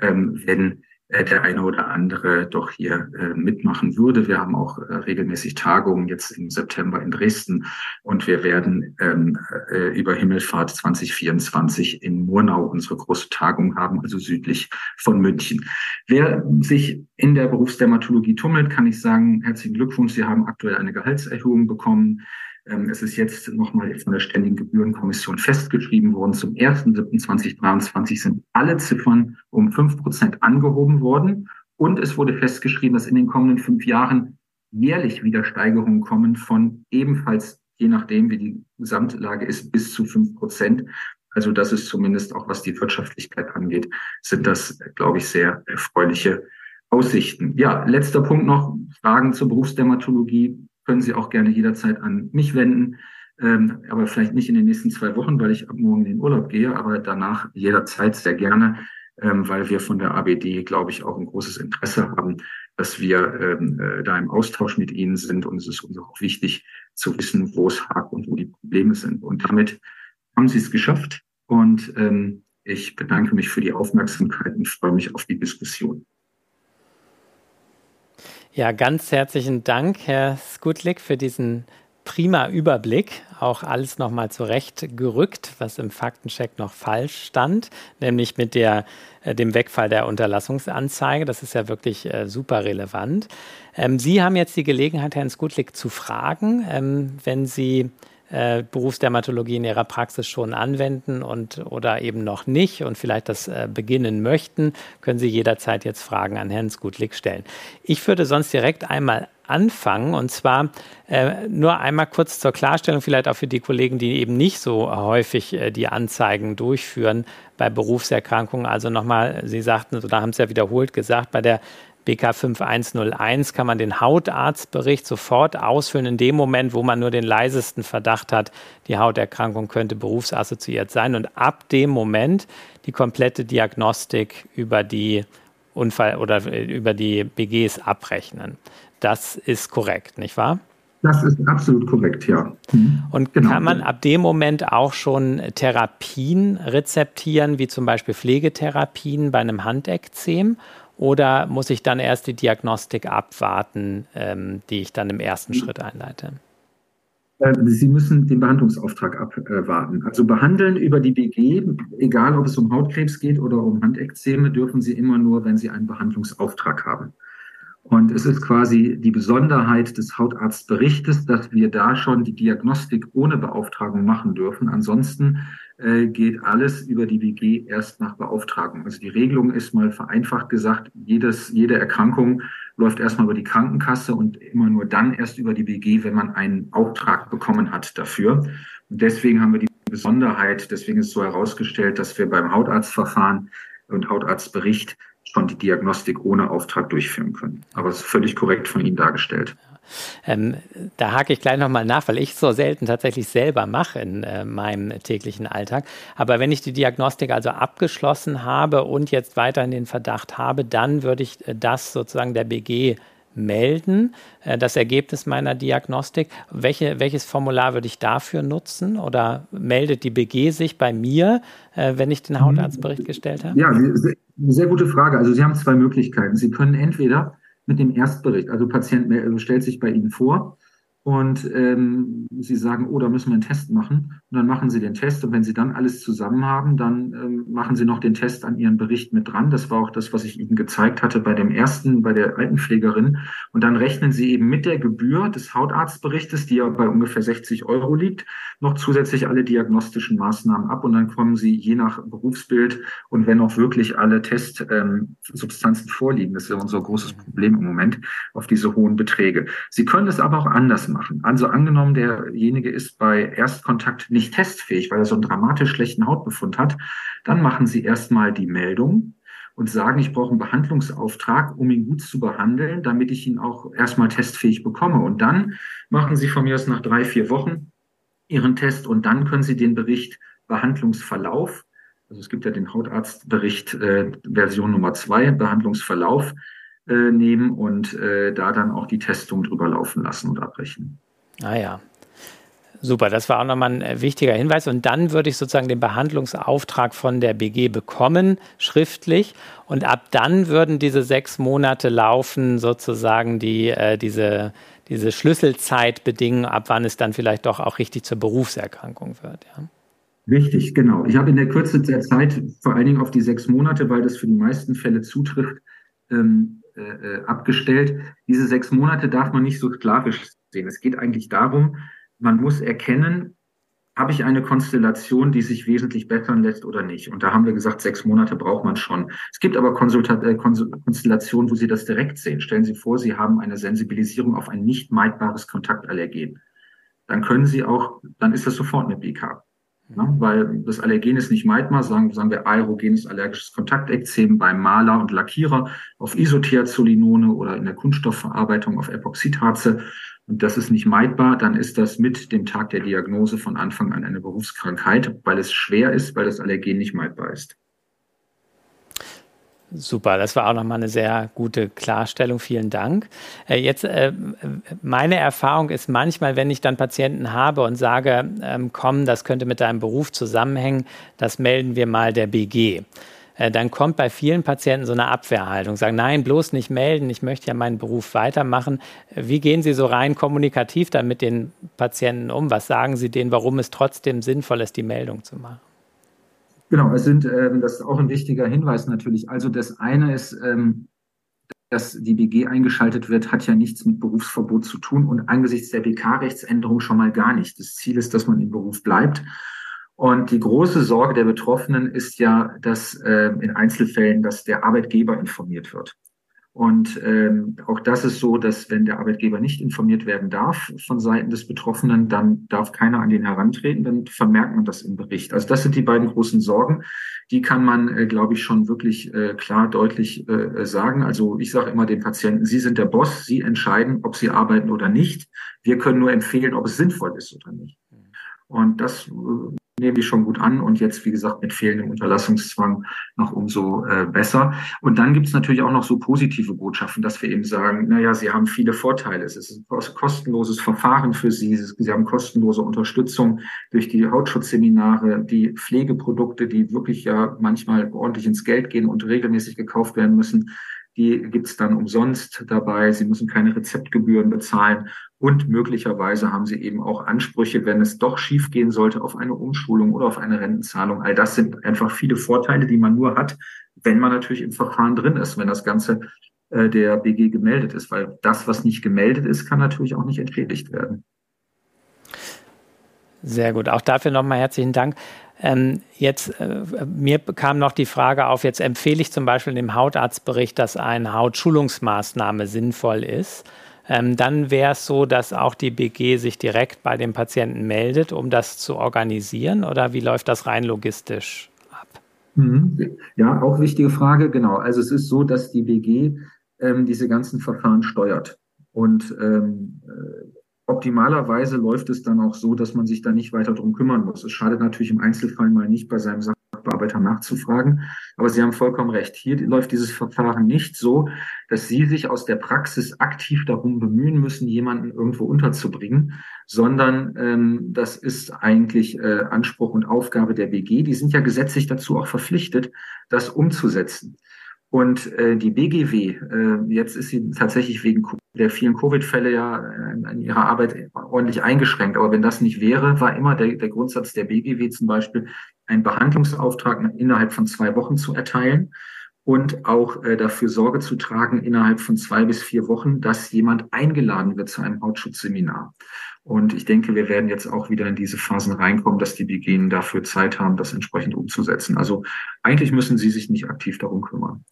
ähm, wenn der eine oder andere doch hier äh, mitmachen würde. Wir haben auch äh, regelmäßig Tagungen jetzt im September in Dresden und wir werden ähm, äh, über Himmelfahrt 2024 in Murnau unsere große Tagung haben, also südlich von München. Wer sich in der Berufsdermatologie tummelt, kann ich sagen, herzlichen Glückwunsch, Sie haben aktuell eine Gehaltserhöhung bekommen. Ähm, es ist jetzt nochmal von der Ständigen Gebührenkommission festgeschrieben worden. Zum 1.7.2023 sind alle Ziffern um fünf Prozent angehoben worden. Und es wurde festgeschrieben, dass in den kommenden fünf Jahren jährlich wieder Steigerungen kommen von ebenfalls, je nachdem, wie die Gesamtlage ist, bis zu fünf Prozent. Also das ist zumindest auch, was die Wirtschaftlichkeit angeht, sind das, glaube ich, sehr erfreuliche Aussichten. Ja, letzter Punkt noch, Fragen zur Berufsdermatologie können Sie auch gerne jederzeit an mich wenden. Ähm, aber vielleicht nicht in den nächsten zwei Wochen, weil ich ab morgen in den Urlaub gehe, aber danach jederzeit sehr gerne, ähm, weil wir von der ABD, glaube ich, auch ein großes Interesse haben, dass wir ähm, äh, da im Austausch mit Ihnen sind. Und es ist uns auch wichtig zu wissen, wo es hakt und wo die Probleme sind. Und damit haben Sie es geschafft. Und ähm, ich bedanke mich für die Aufmerksamkeit und freue mich auf die Diskussion. Ja, ganz herzlichen Dank, Herr Skutlik, für diesen prima Überblick. Auch alles nochmal zurechtgerückt, was im Faktencheck noch falsch stand, nämlich mit der, äh, dem Wegfall der Unterlassungsanzeige. Das ist ja wirklich äh, super relevant. Ähm, Sie haben jetzt die Gelegenheit, Herrn Skutlik zu fragen, ähm, wenn Sie äh, Berufsdermatologie in ihrer Praxis schon anwenden und oder eben noch nicht und vielleicht das äh, beginnen möchten, können Sie jederzeit jetzt Fragen an Herrn Skutlik stellen. Ich würde sonst direkt einmal anfangen und zwar äh, nur einmal kurz zur Klarstellung, vielleicht auch für die Kollegen, die eben nicht so häufig äh, die Anzeigen durchführen bei Berufserkrankungen. Also nochmal, Sie sagten, da haben Sie ja wiederholt gesagt, bei der BK 5101 kann man den Hautarztbericht sofort ausfüllen in dem Moment, wo man nur den leisesten Verdacht hat, die Hauterkrankung könnte berufsassoziiert sein und ab dem Moment die komplette Diagnostik über die Unfall oder äh, über die BGs abrechnen. Das ist korrekt, nicht wahr? Das ist absolut korrekt, ja. Mhm. Und genau. kann man ab dem Moment auch schon Therapien rezeptieren, wie zum Beispiel Pflegetherapien bei einem Handekzem? Oder muss ich dann erst die Diagnostik abwarten, ähm, die ich dann im ersten mhm. Schritt einleite? Äh, Sie müssen den Behandlungsauftrag abwarten. Also behandeln über die BG, egal ob es um Hautkrebs geht oder um Handekzeme, dürfen Sie immer nur, wenn Sie einen Behandlungsauftrag haben. Und es ist quasi die Besonderheit des Hautarztberichtes, dass wir da schon die Diagnostik ohne Beauftragung machen dürfen. Ansonsten geht alles über die WG erst nach Beauftragung. Also die Regelung ist mal vereinfacht gesagt, jedes, jede Erkrankung läuft erstmal über die Krankenkasse und immer nur dann erst über die WG, wenn man einen Auftrag bekommen hat dafür. Und deswegen haben wir die Besonderheit, deswegen ist so herausgestellt, dass wir beim Hautarztverfahren und Hautarztbericht schon die Diagnostik ohne Auftrag durchführen können. Aber es ist völlig korrekt von Ihnen dargestellt. Ähm, da hake ich gleich nochmal nach, weil ich es so selten tatsächlich selber mache in äh, meinem täglichen Alltag. Aber wenn ich die Diagnostik also abgeschlossen habe und jetzt weiterhin den Verdacht habe, dann würde ich äh, das sozusagen der BG melden, äh, das Ergebnis meiner Diagnostik. Welche, welches Formular würde ich dafür nutzen? Oder meldet die BG sich bei mir, äh, wenn ich den mhm. Hautarztbericht gestellt habe? Ja, sehr gute Frage. Also Sie haben zwei Möglichkeiten. Sie können entweder mit dem Erstbericht, also Patient stellt sich bei Ihnen vor und ähm, Sie sagen, oh, da müssen wir einen Test machen. Und dann machen Sie den Test und wenn Sie dann alles zusammen haben, dann ähm, machen Sie noch den Test an Ihren Bericht mit dran. Das war auch das, was ich Ihnen gezeigt hatte bei dem ersten, bei der Altenpflegerin. Und dann rechnen Sie eben mit der Gebühr des Hautarztberichtes, die ja bei ungefähr 60 Euro liegt, noch zusätzlich alle diagnostischen Maßnahmen ab und dann kommen Sie je nach Berufsbild und wenn auch wirklich alle Testsubstanzen ähm, vorliegen, das ist ja unser großes Problem im Moment, auf diese hohen Beträge. Sie können es aber auch anders machen machen. Also angenommen, derjenige ist bei Erstkontakt nicht testfähig, weil er so einen dramatisch schlechten Hautbefund hat, dann machen Sie erstmal die Meldung und sagen, ich brauche einen Behandlungsauftrag, um ihn gut zu behandeln, damit ich ihn auch erstmal testfähig bekomme. Und dann machen Sie von mir aus nach drei, vier Wochen Ihren Test und dann können Sie den Bericht Behandlungsverlauf, also es gibt ja den Hautarztbericht äh, Version Nummer zwei, Behandlungsverlauf, äh, nehmen und äh, da dann auch die Testung drüber laufen lassen und abbrechen. Ah ja. Super, das war auch nochmal ein äh, wichtiger Hinweis. Und dann würde ich sozusagen den Behandlungsauftrag von der BG bekommen, schriftlich. Und ab dann würden diese sechs Monate laufen, sozusagen die, äh, diese, diese Schlüsselzeit bedingen, ab wann es dann vielleicht doch auch richtig zur Berufserkrankung wird. Ja. Richtig, genau. Ich habe in der Kürze der Zeit, vor allen Dingen auf die sechs Monate, weil das für die meisten Fälle zutrifft, ähm, äh, äh, abgestellt. Diese sechs Monate darf man nicht so sklavisch sehen. Es geht eigentlich darum, man muss erkennen, habe ich eine Konstellation, die sich wesentlich bessern lässt oder nicht? Und da haben wir gesagt, sechs Monate braucht man schon. Es gibt aber Konsultat äh, Konstellationen, wo Sie das direkt sehen. Stellen Sie vor, Sie haben eine Sensibilisierung auf ein nicht meidbares Kontaktallergen. Dann können Sie auch, dann ist das sofort eine BK. Ne? Weil das Allergen ist nicht meidbar, sagen, sagen wir aerogenes allergisches Kontaktekzem beim Maler und Lackierer auf Isothiazolinone oder in der Kunststoffverarbeitung auf Epoxidharze. Und das ist nicht meidbar, dann ist das mit dem Tag der Diagnose von Anfang an eine Berufskrankheit, weil es schwer ist, weil das Allergen nicht meidbar ist. Super, das war auch nochmal eine sehr gute Klarstellung. Vielen Dank. Äh, jetzt, äh, meine Erfahrung ist manchmal, wenn ich dann Patienten habe und sage, ähm, komm, das könnte mit deinem Beruf zusammenhängen, das melden wir mal der BG. Äh, dann kommt bei vielen Patienten so eine Abwehrhaltung, sagen, nein, bloß nicht melden, ich möchte ja meinen Beruf weitermachen. Wie gehen Sie so rein kommunikativ dann mit den Patienten um? Was sagen Sie denen, warum es trotzdem sinnvoll ist, die Meldung zu machen? Genau, es sind, ähm, das ist auch ein wichtiger Hinweis natürlich. Also das eine ist, ähm, dass die BG eingeschaltet wird, hat ja nichts mit Berufsverbot zu tun und angesichts der BK-Rechtsänderung schon mal gar nicht. Das Ziel ist, dass man im Beruf bleibt. Und die große Sorge der Betroffenen ist ja, dass äh, in Einzelfällen, dass der Arbeitgeber informiert wird. Und ähm, auch das ist so, dass wenn der Arbeitgeber nicht informiert werden darf von Seiten des Betroffenen, dann darf keiner an den herantreten, dann vermerkt man das im Bericht. Also das sind die beiden großen Sorgen. Die kann man, äh, glaube ich, schon wirklich äh, klar, deutlich äh, sagen. Also ich sage immer den Patienten, Sie sind der Boss, Sie entscheiden, ob Sie arbeiten oder nicht. Wir können nur empfehlen, ob es sinnvoll ist oder nicht. Und das äh, nehmen die schon gut an und jetzt, wie gesagt, mit fehlendem Unterlassungszwang noch umso äh, besser. Und dann gibt es natürlich auch noch so positive Botschaften, dass wir eben sagen, naja, sie haben viele Vorteile. Es ist ein kostenloses Verfahren für sie. Sie haben kostenlose Unterstützung durch die Hautschutzseminare, die Pflegeprodukte, die wirklich ja manchmal ordentlich ins Geld gehen und regelmäßig gekauft werden müssen die gibt's dann umsonst dabei. Sie müssen keine Rezeptgebühren bezahlen und möglicherweise haben Sie eben auch Ansprüche, wenn es doch schiefgehen sollte, auf eine Umschulung oder auf eine Rentenzahlung. All das sind einfach viele Vorteile, die man nur hat, wenn man natürlich im Verfahren drin ist, wenn das Ganze äh, der BG gemeldet ist, weil das, was nicht gemeldet ist, kann natürlich auch nicht entschädigt werden. Sehr gut. Auch dafür nochmal herzlichen Dank. Ähm, jetzt, äh, mir kam noch die Frage auf, jetzt empfehle ich zum Beispiel in dem Hautarztbericht, dass eine Hautschulungsmaßnahme sinnvoll ist. Ähm, dann wäre es so, dass auch die BG sich direkt bei dem Patienten meldet, um das zu organisieren oder wie läuft das rein logistisch ab? Mhm. Ja, auch wichtige Frage, genau. Also es ist so, dass die BG ähm, diese ganzen Verfahren steuert. Und ähm, äh, optimalerweise läuft es dann auch so, dass man sich da nicht weiter drum kümmern muss. Es schadet natürlich im Einzelfall mal nicht, bei seinem Sachbearbeiter nachzufragen. Aber Sie haben vollkommen recht. Hier läuft dieses Verfahren nicht so, dass Sie sich aus der Praxis aktiv darum bemühen müssen, jemanden irgendwo unterzubringen, sondern ähm, das ist eigentlich äh, Anspruch und Aufgabe der BG. Die sind ja gesetzlich dazu auch verpflichtet, das umzusetzen. Und äh, die BGW, äh, jetzt ist sie tatsächlich wegen der vielen Covid-Fälle ja äh, in ihrer Arbeit ordentlich eingeschränkt. Aber wenn das nicht wäre, war immer der, der Grundsatz der BGW zum Beispiel, einen Behandlungsauftrag innerhalb von zwei Wochen zu erteilen und auch äh, dafür Sorge zu tragen, innerhalb von zwei bis vier Wochen, dass jemand eingeladen wird zu einem Hautschutzseminar. Und ich denke, wir werden jetzt auch wieder in diese Phasen reinkommen, dass die BG dafür Zeit haben, das entsprechend umzusetzen. Also eigentlich müssen sie sich nicht aktiv darum kümmern.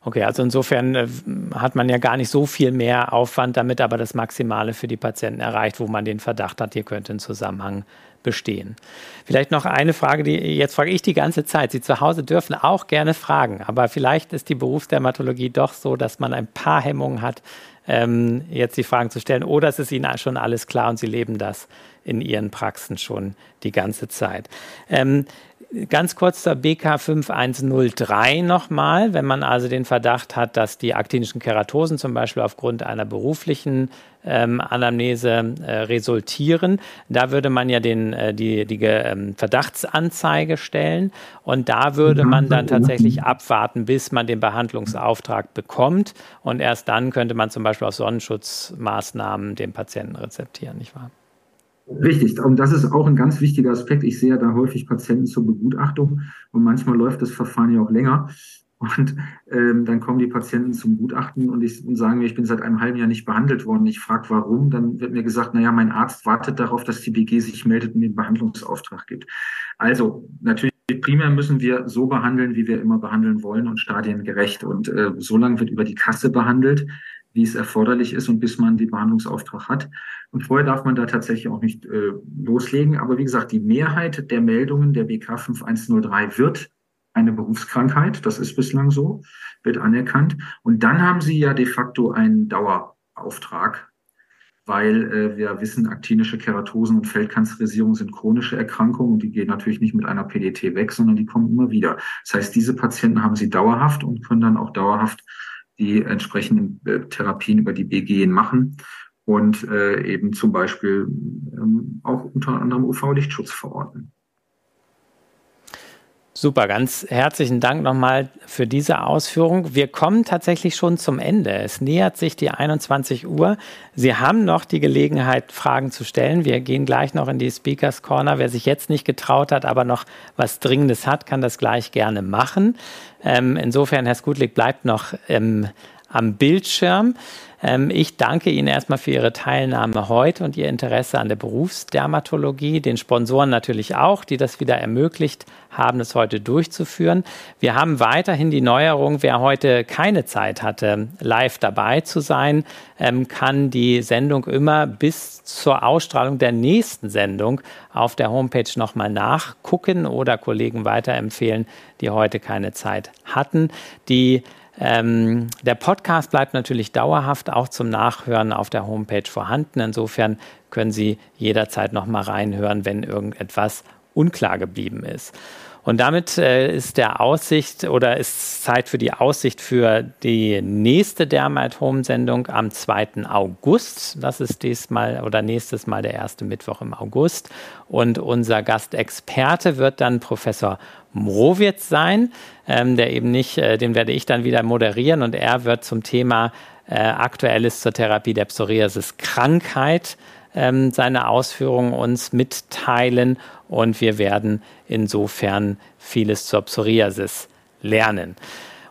Okay, also insofern äh, hat man ja gar nicht so viel mehr Aufwand, damit aber das Maximale für die Patienten erreicht, wo man den Verdacht hat, hier könnte ein Zusammenhang bestehen. Vielleicht noch eine Frage, die jetzt frage ich die ganze Zeit. Sie zu Hause dürfen auch gerne fragen, aber vielleicht ist die Berufsdermatologie doch so, dass man ein paar Hemmungen hat, ähm, jetzt die Fragen zu stellen, oder es ist Ihnen schon alles klar und Sie leben das in Ihren Praxen schon die ganze Zeit. Ähm, ganz kurz zur BK 5103 nochmal. Wenn man also den Verdacht hat, dass die aktinischen Keratosen zum Beispiel aufgrund einer beruflichen ähm, Anamnese äh, resultieren, da würde man ja den, äh, die, die ähm, Verdachtsanzeige stellen und da würde man dann tatsächlich abwarten, bis man den Behandlungsauftrag bekommt und erst dann könnte man zum Beispiel auf Sonnenschutzmaßnahmen den Patienten rezeptieren, nicht wahr? Richtig, und das ist auch ein ganz wichtiger Aspekt. Ich sehe da häufig Patienten zur Begutachtung und manchmal läuft das Verfahren ja auch länger. Und ähm, dann kommen die Patienten zum Gutachten und, ich, und sagen mir, ich bin seit einem halben Jahr nicht behandelt worden. Ich frage, warum. Dann wird mir gesagt, naja, mein Arzt wartet darauf, dass die BG sich meldet und den Behandlungsauftrag gibt. Also natürlich primär müssen wir so behandeln, wie wir immer behandeln wollen und stadiengerecht. Und äh, so lange wird über die Kasse behandelt, wie es erforderlich ist und bis man den Behandlungsauftrag hat. Und vorher darf man da tatsächlich auch nicht äh, loslegen. Aber wie gesagt, die Mehrheit der Meldungen der BK 5103 wird eine Berufskrankheit. Das ist bislang so, wird anerkannt. Und dann haben Sie ja de facto einen Dauerauftrag, weil äh, wir wissen, aktinische Keratosen und Feldkanzerisierung sind chronische Erkrankungen und die gehen natürlich nicht mit einer PDT weg, sondern die kommen immer wieder. Das heißt, diese Patienten haben Sie dauerhaft und können dann auch dauerhaft die entsprechenden äh, Therapien über die BG machen und äh, eben zum Beispiel ähm, auch unter anderem UV-Lichtschutz verordnen. Super, ganz herzlichen Dank nochmal für diese Ausführung. Wir kommen tatsächlich schon zum Ende. Es nähert sich die 21 Uhr. Sie haben noch die Gelegenheit, Fragen zu stellen. Wir gehen gleich noch in die Speakers Corner. Wer sich jetzt nicht getraut hat, aber noch was Dringendes hat, kann das gleich gerne machen. Ähm, insofern, Herr Skutlik, bleibt noch ähm, am Bildschirm. Ähm, ich danke Ihnen erstmal für Ihre Teilnahme heute und Ihr Interesse an der Berufsdermatologie, den Sponsoren natürlich auch, die das wieder ermöglicht haben, es heute durchzuführen. Wir haben weiterhin die Neuerung, wer heute keine Zeit hatte, live dabei zu sein, ähm, kann die Sendung immer bis zur Ausstrahlung der nächsten Sendung auf der Homepage nochmal nachgucken oder Kollegen weiterempfehlen, die heute keine Zeit hatten. Die ähm, der Podcast bleibt natürlich dauerhaft auch zum Nachhören auf der Homepage vorhanden. Insofern können Sie jederzeit noch mal reinhören, wenn irgendetwas unklar geblieben ist. Und damit äh, ist der Aussicht oder ist Zeit für die Aussicht für die nächste Derma at Home Sendung am 2. August. Das ist diesmal oder nächstes Mal der erste Mittwoch im August. Und unser Gastexperte wird dann Professor Mrowitz sein, ähm, der eben nicht, äh, den werde ich dann wieder moderieren und er wird zum Thema äh, Aktuelles zur Therapie der Psoriasis Krankheit ähm, seine Ausführungen uns mitteilen und wir werden insofern vieles zur Psoriasis lernen.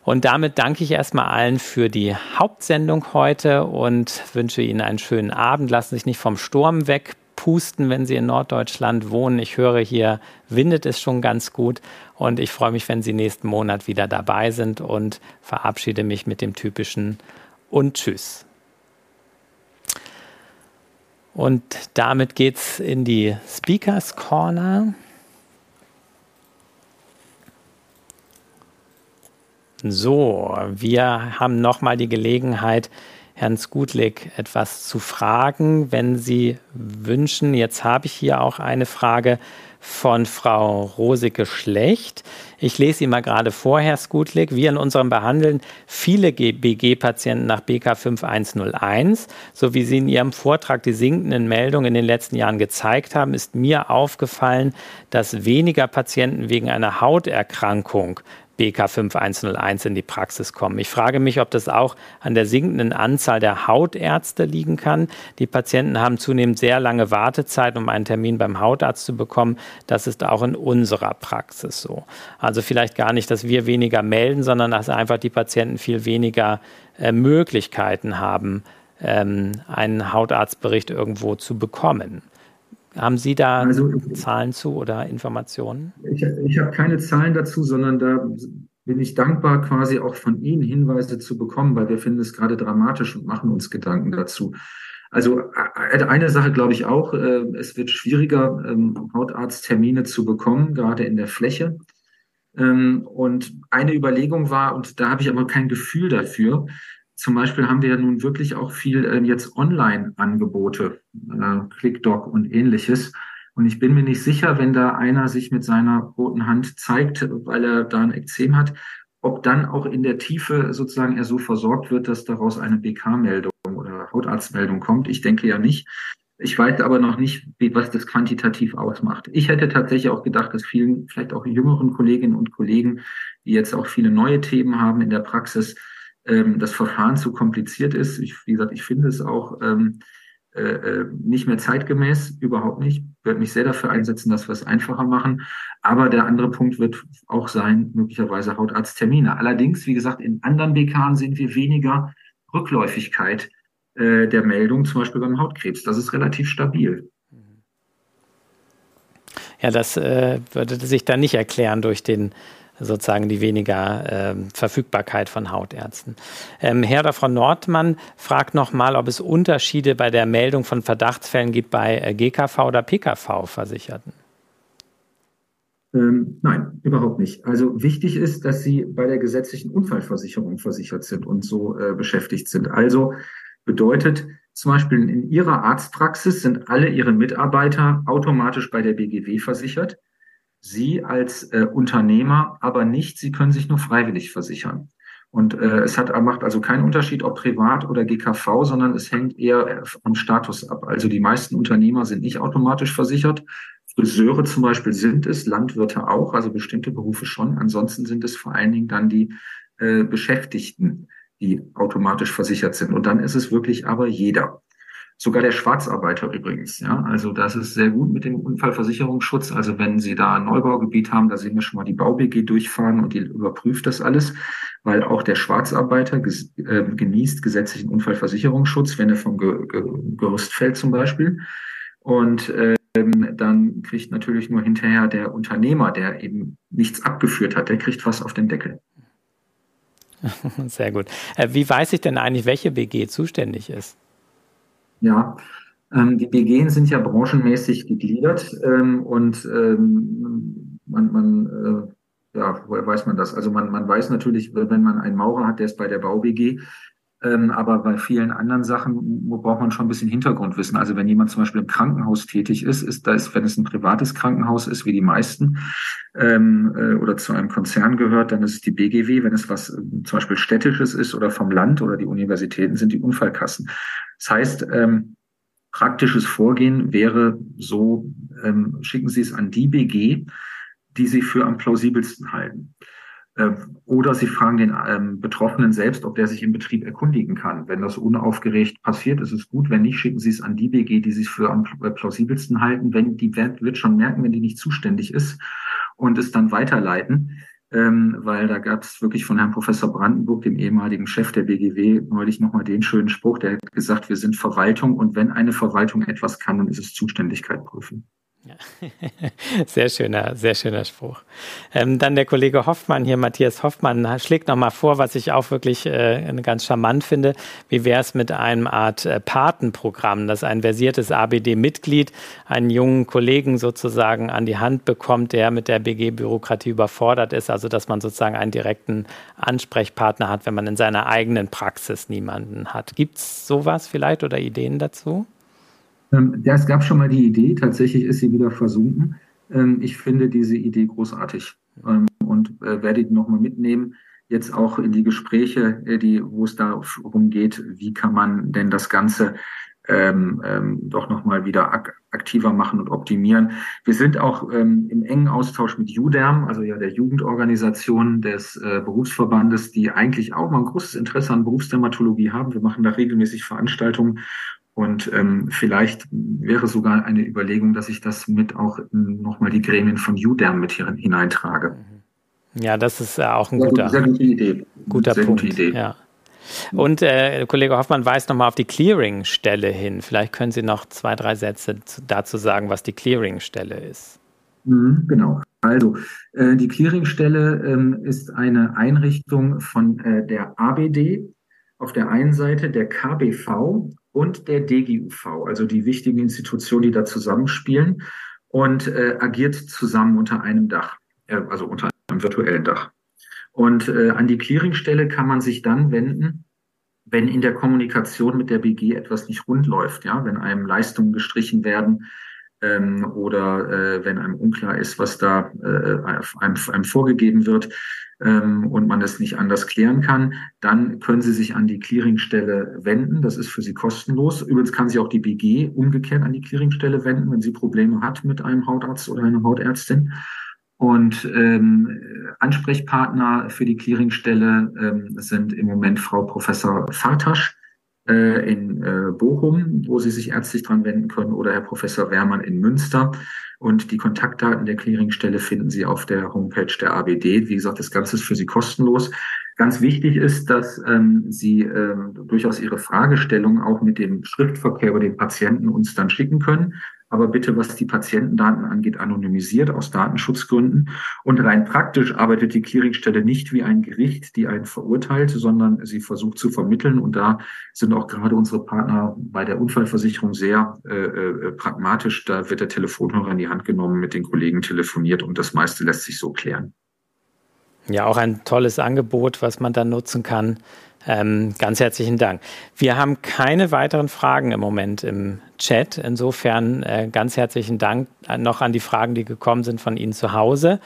Und damit danke ich erstmal allen für die Hauptsendung heute und wünsche Ihnen einen schönen Abend. Lassen Sie sich nicht vom Sturm wegpusten, wenn Sie in Norddeutschland wohnen. Ich höre hier, windet es schon ganz gut. Und ich freue mich, wenn Sie nächsten Monat wieder dabei sind und verabschiede mich mit dem typischen und Tschüss. Und damit geht's in die Speakers Corner. So, wir haben nochmal die Gelegenheit, Herrn Skutlik etwas zu fragen, wenn Sie wünschen. Jetzt habe ich hier auch eine Frage von Frau Rosike Schlecht. Ich lese sie mal gerade vor, Herr Skutlik. Wir in unserem Behandeln viele BG-Patienten nach BK 5101. So wie Sie in Ihrem Vortrag die sinkenden Meldungen in den letzten Jahren gezeigt haben, ist mir aufgefallen, dass weniger Patienten wegen einer Hauterkrankung BK 5101 in die Praxis kommen. Ich frage mich, ob das auch an der sinkenden Anzahl der Hautärzte liegen kann. Die Patienten haben zunehmend sehr lange Wartezeit, um einen Termin beim Hautarzt zu bekommen. Das ist auch in unserer Praxis so. Also vielleicht gar nicht, dass wir weniger melden, sondern dass einfach die Patienten viel weniger äh, Möglichkeiten haben, ähm, einen Hautarztbericht irgendwo zu bekommen. Haben Sie da also, Zahlen zu oder Informationen? Ich, ich habe keine Zahlen dazu, sondern da bin ich dankbar, quasi auch von Ihnen Hinweise zu bekommen, weil wir finden es gerade dramatisch und machen uns Gedanken dazu. Also äh, eine Sache glaube ich auch, äh, es wird schwieriger, ähm, Hautarzttermine zu bekommen, gerade in der Fläche. Ähm, und eine Überlegung war, und da habe ich aber kein Gefühl dafür, zum Beispiel haben wir ja nun wirklich auch viel äh, jetzt Online-Angebote, äh, ClickDoc und ähnliches. Und ich bin mir nicht sicher, wenn da einer sich mit seiner roten Hand zeigt, weil er da ein Ekzem hat, ob dann auch in der Tiefe sozusagen er so versorgt wird, dass daraus eine BK-Meldung oder Hautarztmeldung kommt. Ich denke ja nicht. Ich weiß aber noch nicht, wie, was das quantitativ ausmacht. Ich hätte tatsächlich auch gedacht, dass vielen, vielleicht auch jüngeren Kolleginnen und Kollegen, die jetzt auch viele neue Themen haben in der Praxis, ähm, das Verfahren zu kompliziert ist. Ich, wie gesagt, ich finde es auch ähm, äh, äh, nicht mehr zeitgemäß, überhaupt nicht. Ich werde mich sehr dafür einsetzen, dass wir es einfacher machen. Aber der andere Punkt wird auch sein, möglicherweise Hautarzttermine. Allerdings, wie gesagt, in anderen BKs sehen wir weniger Rückläufigkeit äh, der Meldung, zum Beispiel beim Hautkrebs. Das ist relativ stabil. Ja, das äh, würde sich dann nicht erklären durch den sozusagen die weniger ähm, Verfügbarkeit von Hautärzten. Ähm, Herr oder Frau Nordmann fragt nochmal, ob es Unterschiede bei der Meldung von Verdachtsfällen gibt bei äh, GKV oder PKV-Versicherten. Ähm, nein, überhaupt nicht. Also wichtig ist, dass Sie bei der gesetzlichen Unfallversicherung versichert sind und so äh, beschäftigt sind. Also bedeutet zum Beispiel in Ihrer Arztpraxis sind alle Ihre Mitarbeiter automatisch bei der BGW versichert. Sie als äh, Unternehmer aber nicht. Sie können sich nur freiwillig versichern. Und äh, es hat, macht also keinen Unterschied, ob privat oder GKV, sondern es hängt eher vom Status ab. Also die meisten Unternehmer sind nicht automatisch versichert. Friseure zum Beispiel sind es, Landwirte auch, also bestimmte Berufe schon. Ansonsten sind es vor allen Dingen dann die äh, Beschäftigten, die automatisch versichert sind. Und dann ist es wirklich aber jeder. Sogar der Schwarzarbeiter übrigens. Ja, also das ist sehr gut mit dem Unfallversicherungsschutz. Also wenn Sie da ein Neubaugebiet haben, da sehen wir schon mal die BauBG durchfahren und die überprüft das alles, weil auch der Schwarzarbeiter ges äh, genießt gesetzlichen Unfallversicherungsschutz, wenn er vom Ge Ge Gerüst fällt zum Beispiel. Und ähm, dann kriegt natürlich nur hinterher der Unternehmer, der eben nichts abgeführt hat, der kriegt was auf den Deckel. Sehr gut. Äh, wie weiß ich denn eigentlich, welche BG zuständig ist? Ja, ähm, die BGen sind ja branchenmäßig gegliedert ähm, und ähm, man, man äh, ja, woher weiß man das? Also man, man weiß natürlich, wenn man einen Maurer hat, der ist bei der BauBG, Ähm, aber bei vielen anderen Sachen braucht man schon ein bisschen Hintergrundwissen. Also wenn jemand zum Beispiel im Krankenhaus tätig ist, ist das, wenn es ein privates Krankenhaus ist, wie die meisten, ähm, äh, oder zu einem Konzern gehört, dann ist es die BGW. Wenn es was zum Beispiel städtisches ist oder vom Land oder die Universitäten, sind die Unfallkassen. Das heißt, ähm, praktisches Vorgehen wäre so, ähm, schicken Sie es an die BG, die Sie für am plausibelsten halten. Ähm, oder Sie fragen den ähm, Betroffenen selbst, ob der sich im Betrieb erkundigen kann. Wenn das unaufgeregt passiert, ist es gut. Wenn nicht, schicken Sie es an die BG, die sich für am äh, plausibelsten halten. Wenn die wird, wird schon merken, wenn die nicht zuständig ist und es dann weiterleiten. Ähm, weil da gab es wirklich von Herrn Professor Brandenburg, dem ehemaligen Chef der BGW, neulich nochmal den schönen Spruch, der hat gesagt, wir sind Verwaltung und wenn eine Verwaltung etwas kann, dann ist es Zuständigkeit prüfen. Ja. Sehr schöner, sehr schöner Spruch. Ähm, dann der Kollege Hoffmann hier, Matthias Hoffmann, schlägt nochmal vor, was ich auch wirklich äh, ganz charmant finde. Wie wäre es mit einem Art äh, Patenprogramm, dass ein versiertes ABD-Mitglied einen jungen Kollegen sozusagen an die Hand bekommt, der mit der BG-Bürokratie überfordert ist, also dass man sozusagen einen direkten Ansprechpartner hat, wenn man in seiner eigenen Praxis niemanden hat. Gibt es sowas vielleicht oder Ideen dazu? Ähm, ja, es gab schon mal die Idee, tatsächlich ist sie wieder versunken. Ähm, ich finde diese Idee großartig ähm, und äh, werde die nochmal mitnehmen. Jetzt auch in die Gespräche, äh, die, wo es darum geht, wie kann man denn das Ganze ähm, ähm, doch nochmal wieder ak aktiver machen und optimieren. Wir sind auch ähm, im engen Austausch mit JUDERM, also ja der Jugendorganisation des äh, Berufsverbandes, die eigentlich auch mal ein großes Interesse an Berufsdermatologie haben. Wir machen da regelmäßig Veranstaltungen und ähm, vielleicht wäre sogar eine Überlegung, dass ich das mit auch nochmal die Gremien von UDERM mit hier hineintrage. Mhm. Ja, das ist äh, auch ein sehr guter, sehr gute Idee. guter sehr Punkt. Gute Idee. Ja. Und äh, Kollege Hoffmann weist nochmal auf die Clearing-Stelle hin. Vielleicht können Sie noch zwei, drei Sätze dazu sagen, was die Clearing-Stelle ist. Mhm, genau. Also, äh, die Clearingstelle ähm, ist eine Einrichtung von äh, der ABD auf der einen Seite, der KBV und der DGUV, also die wichtigen Institutionen, die da zusammenspielen und äh, agiert zusammen unter einem Dach, äh, also unter einem virtuellen Dach. Und äh, an die Clearingstelle kann man sich dann wenden, wenn in der Kommunikation mit der BG etwas nicht rund läuft, ja, wenn einem Leistungen gestrichen werden, ähm, oder äh, wenn einem unklar ist, was da äh, einem, einem vorgegeben wird ähm, und man es nicht anders klären kann, dann können Sie sich an die Clearingstelle wenden. Das ist für Sie kostenlos. Übrigens kann sich auch die BG umgekehrt an die Clearingstelle wenden, wenn sie Probleme hat mit einem Hautarzt oder einer Hautärztin. Und ähm, Ansprechpartner für die Clearingstelle ähm, sind im Moment Frau Professor Fartasch äh, in äh, Bochum, wo Sie sich ärztlich dran wenden können, oder Herr Professor Wehrmann in Münster. Und die Kontaktdaten der Clearingstelle finden Sie auf der Homepage der ABD. Wie gesagt, das Ganze ist für Sie kostenlos. Ganz wichtig ist, dass ähm, Sie ähm, durchaus Ihre Fragestellung auch mit dem Schriftverkehr über den Patienten uns dann schicken können aber bitte, was die Patientendaten angeht, anonymisiert aus Datenschutzgründen. Und rein praktisch arbeitet die Clearingstelle nicht wie ein Gericht, die einen verurteilt, sondern sie versucht zu vermitteln. Und da sind auch gerade unsere Partner bei der Unfallversicherung sehr äh, äh, pragmatisch. Da wird der Telefonhörer in die Hand genommen, mit den Kollegen telefoniert und das meiste lässt sich so klären. Ja, auch ein tolles Angebot, was man dann nutzen kann. Ähm, ganz herzlichen Dank. Wir haben keine weiteren Fragen im Moment im Chat. Insofern äh, ganz herzlichen Dank noch an die Fragen, die gekommen sind von Ihnen zu Hause.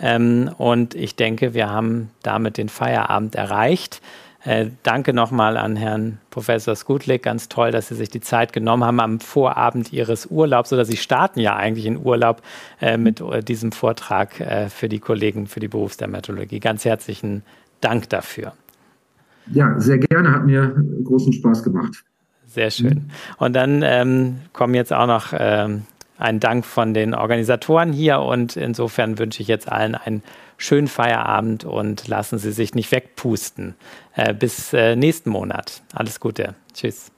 Ähm, und ich denke, wir haben damit den Feierabend erreicht. Äh, danke nochmal an Herrn Professor Skutlik. Ganz toll, dass Sie sich die Zeit genommen haben am Vorabend Ihres Urlaubs oder Sie starten ja eigentlich in Urlaub äh, mit äh, diesem Vortrag äh, für die Kollegen für die Berufsdermatologie. Ganz herzlichen Dank dafür. Ja, sehr gerne, hat mir großen Spaß gemacht. Sehr schön. Und dann ähm, kommen jetzt auch noch ähm, ein Dank von den Organisatoren hier und insofern wünsche ich jetzt allen einen schönen Feierabend und lassen Sie sich nicht wegpusten. Äh, bis äh, nächsten Monat. Alles Gute. Tschüss.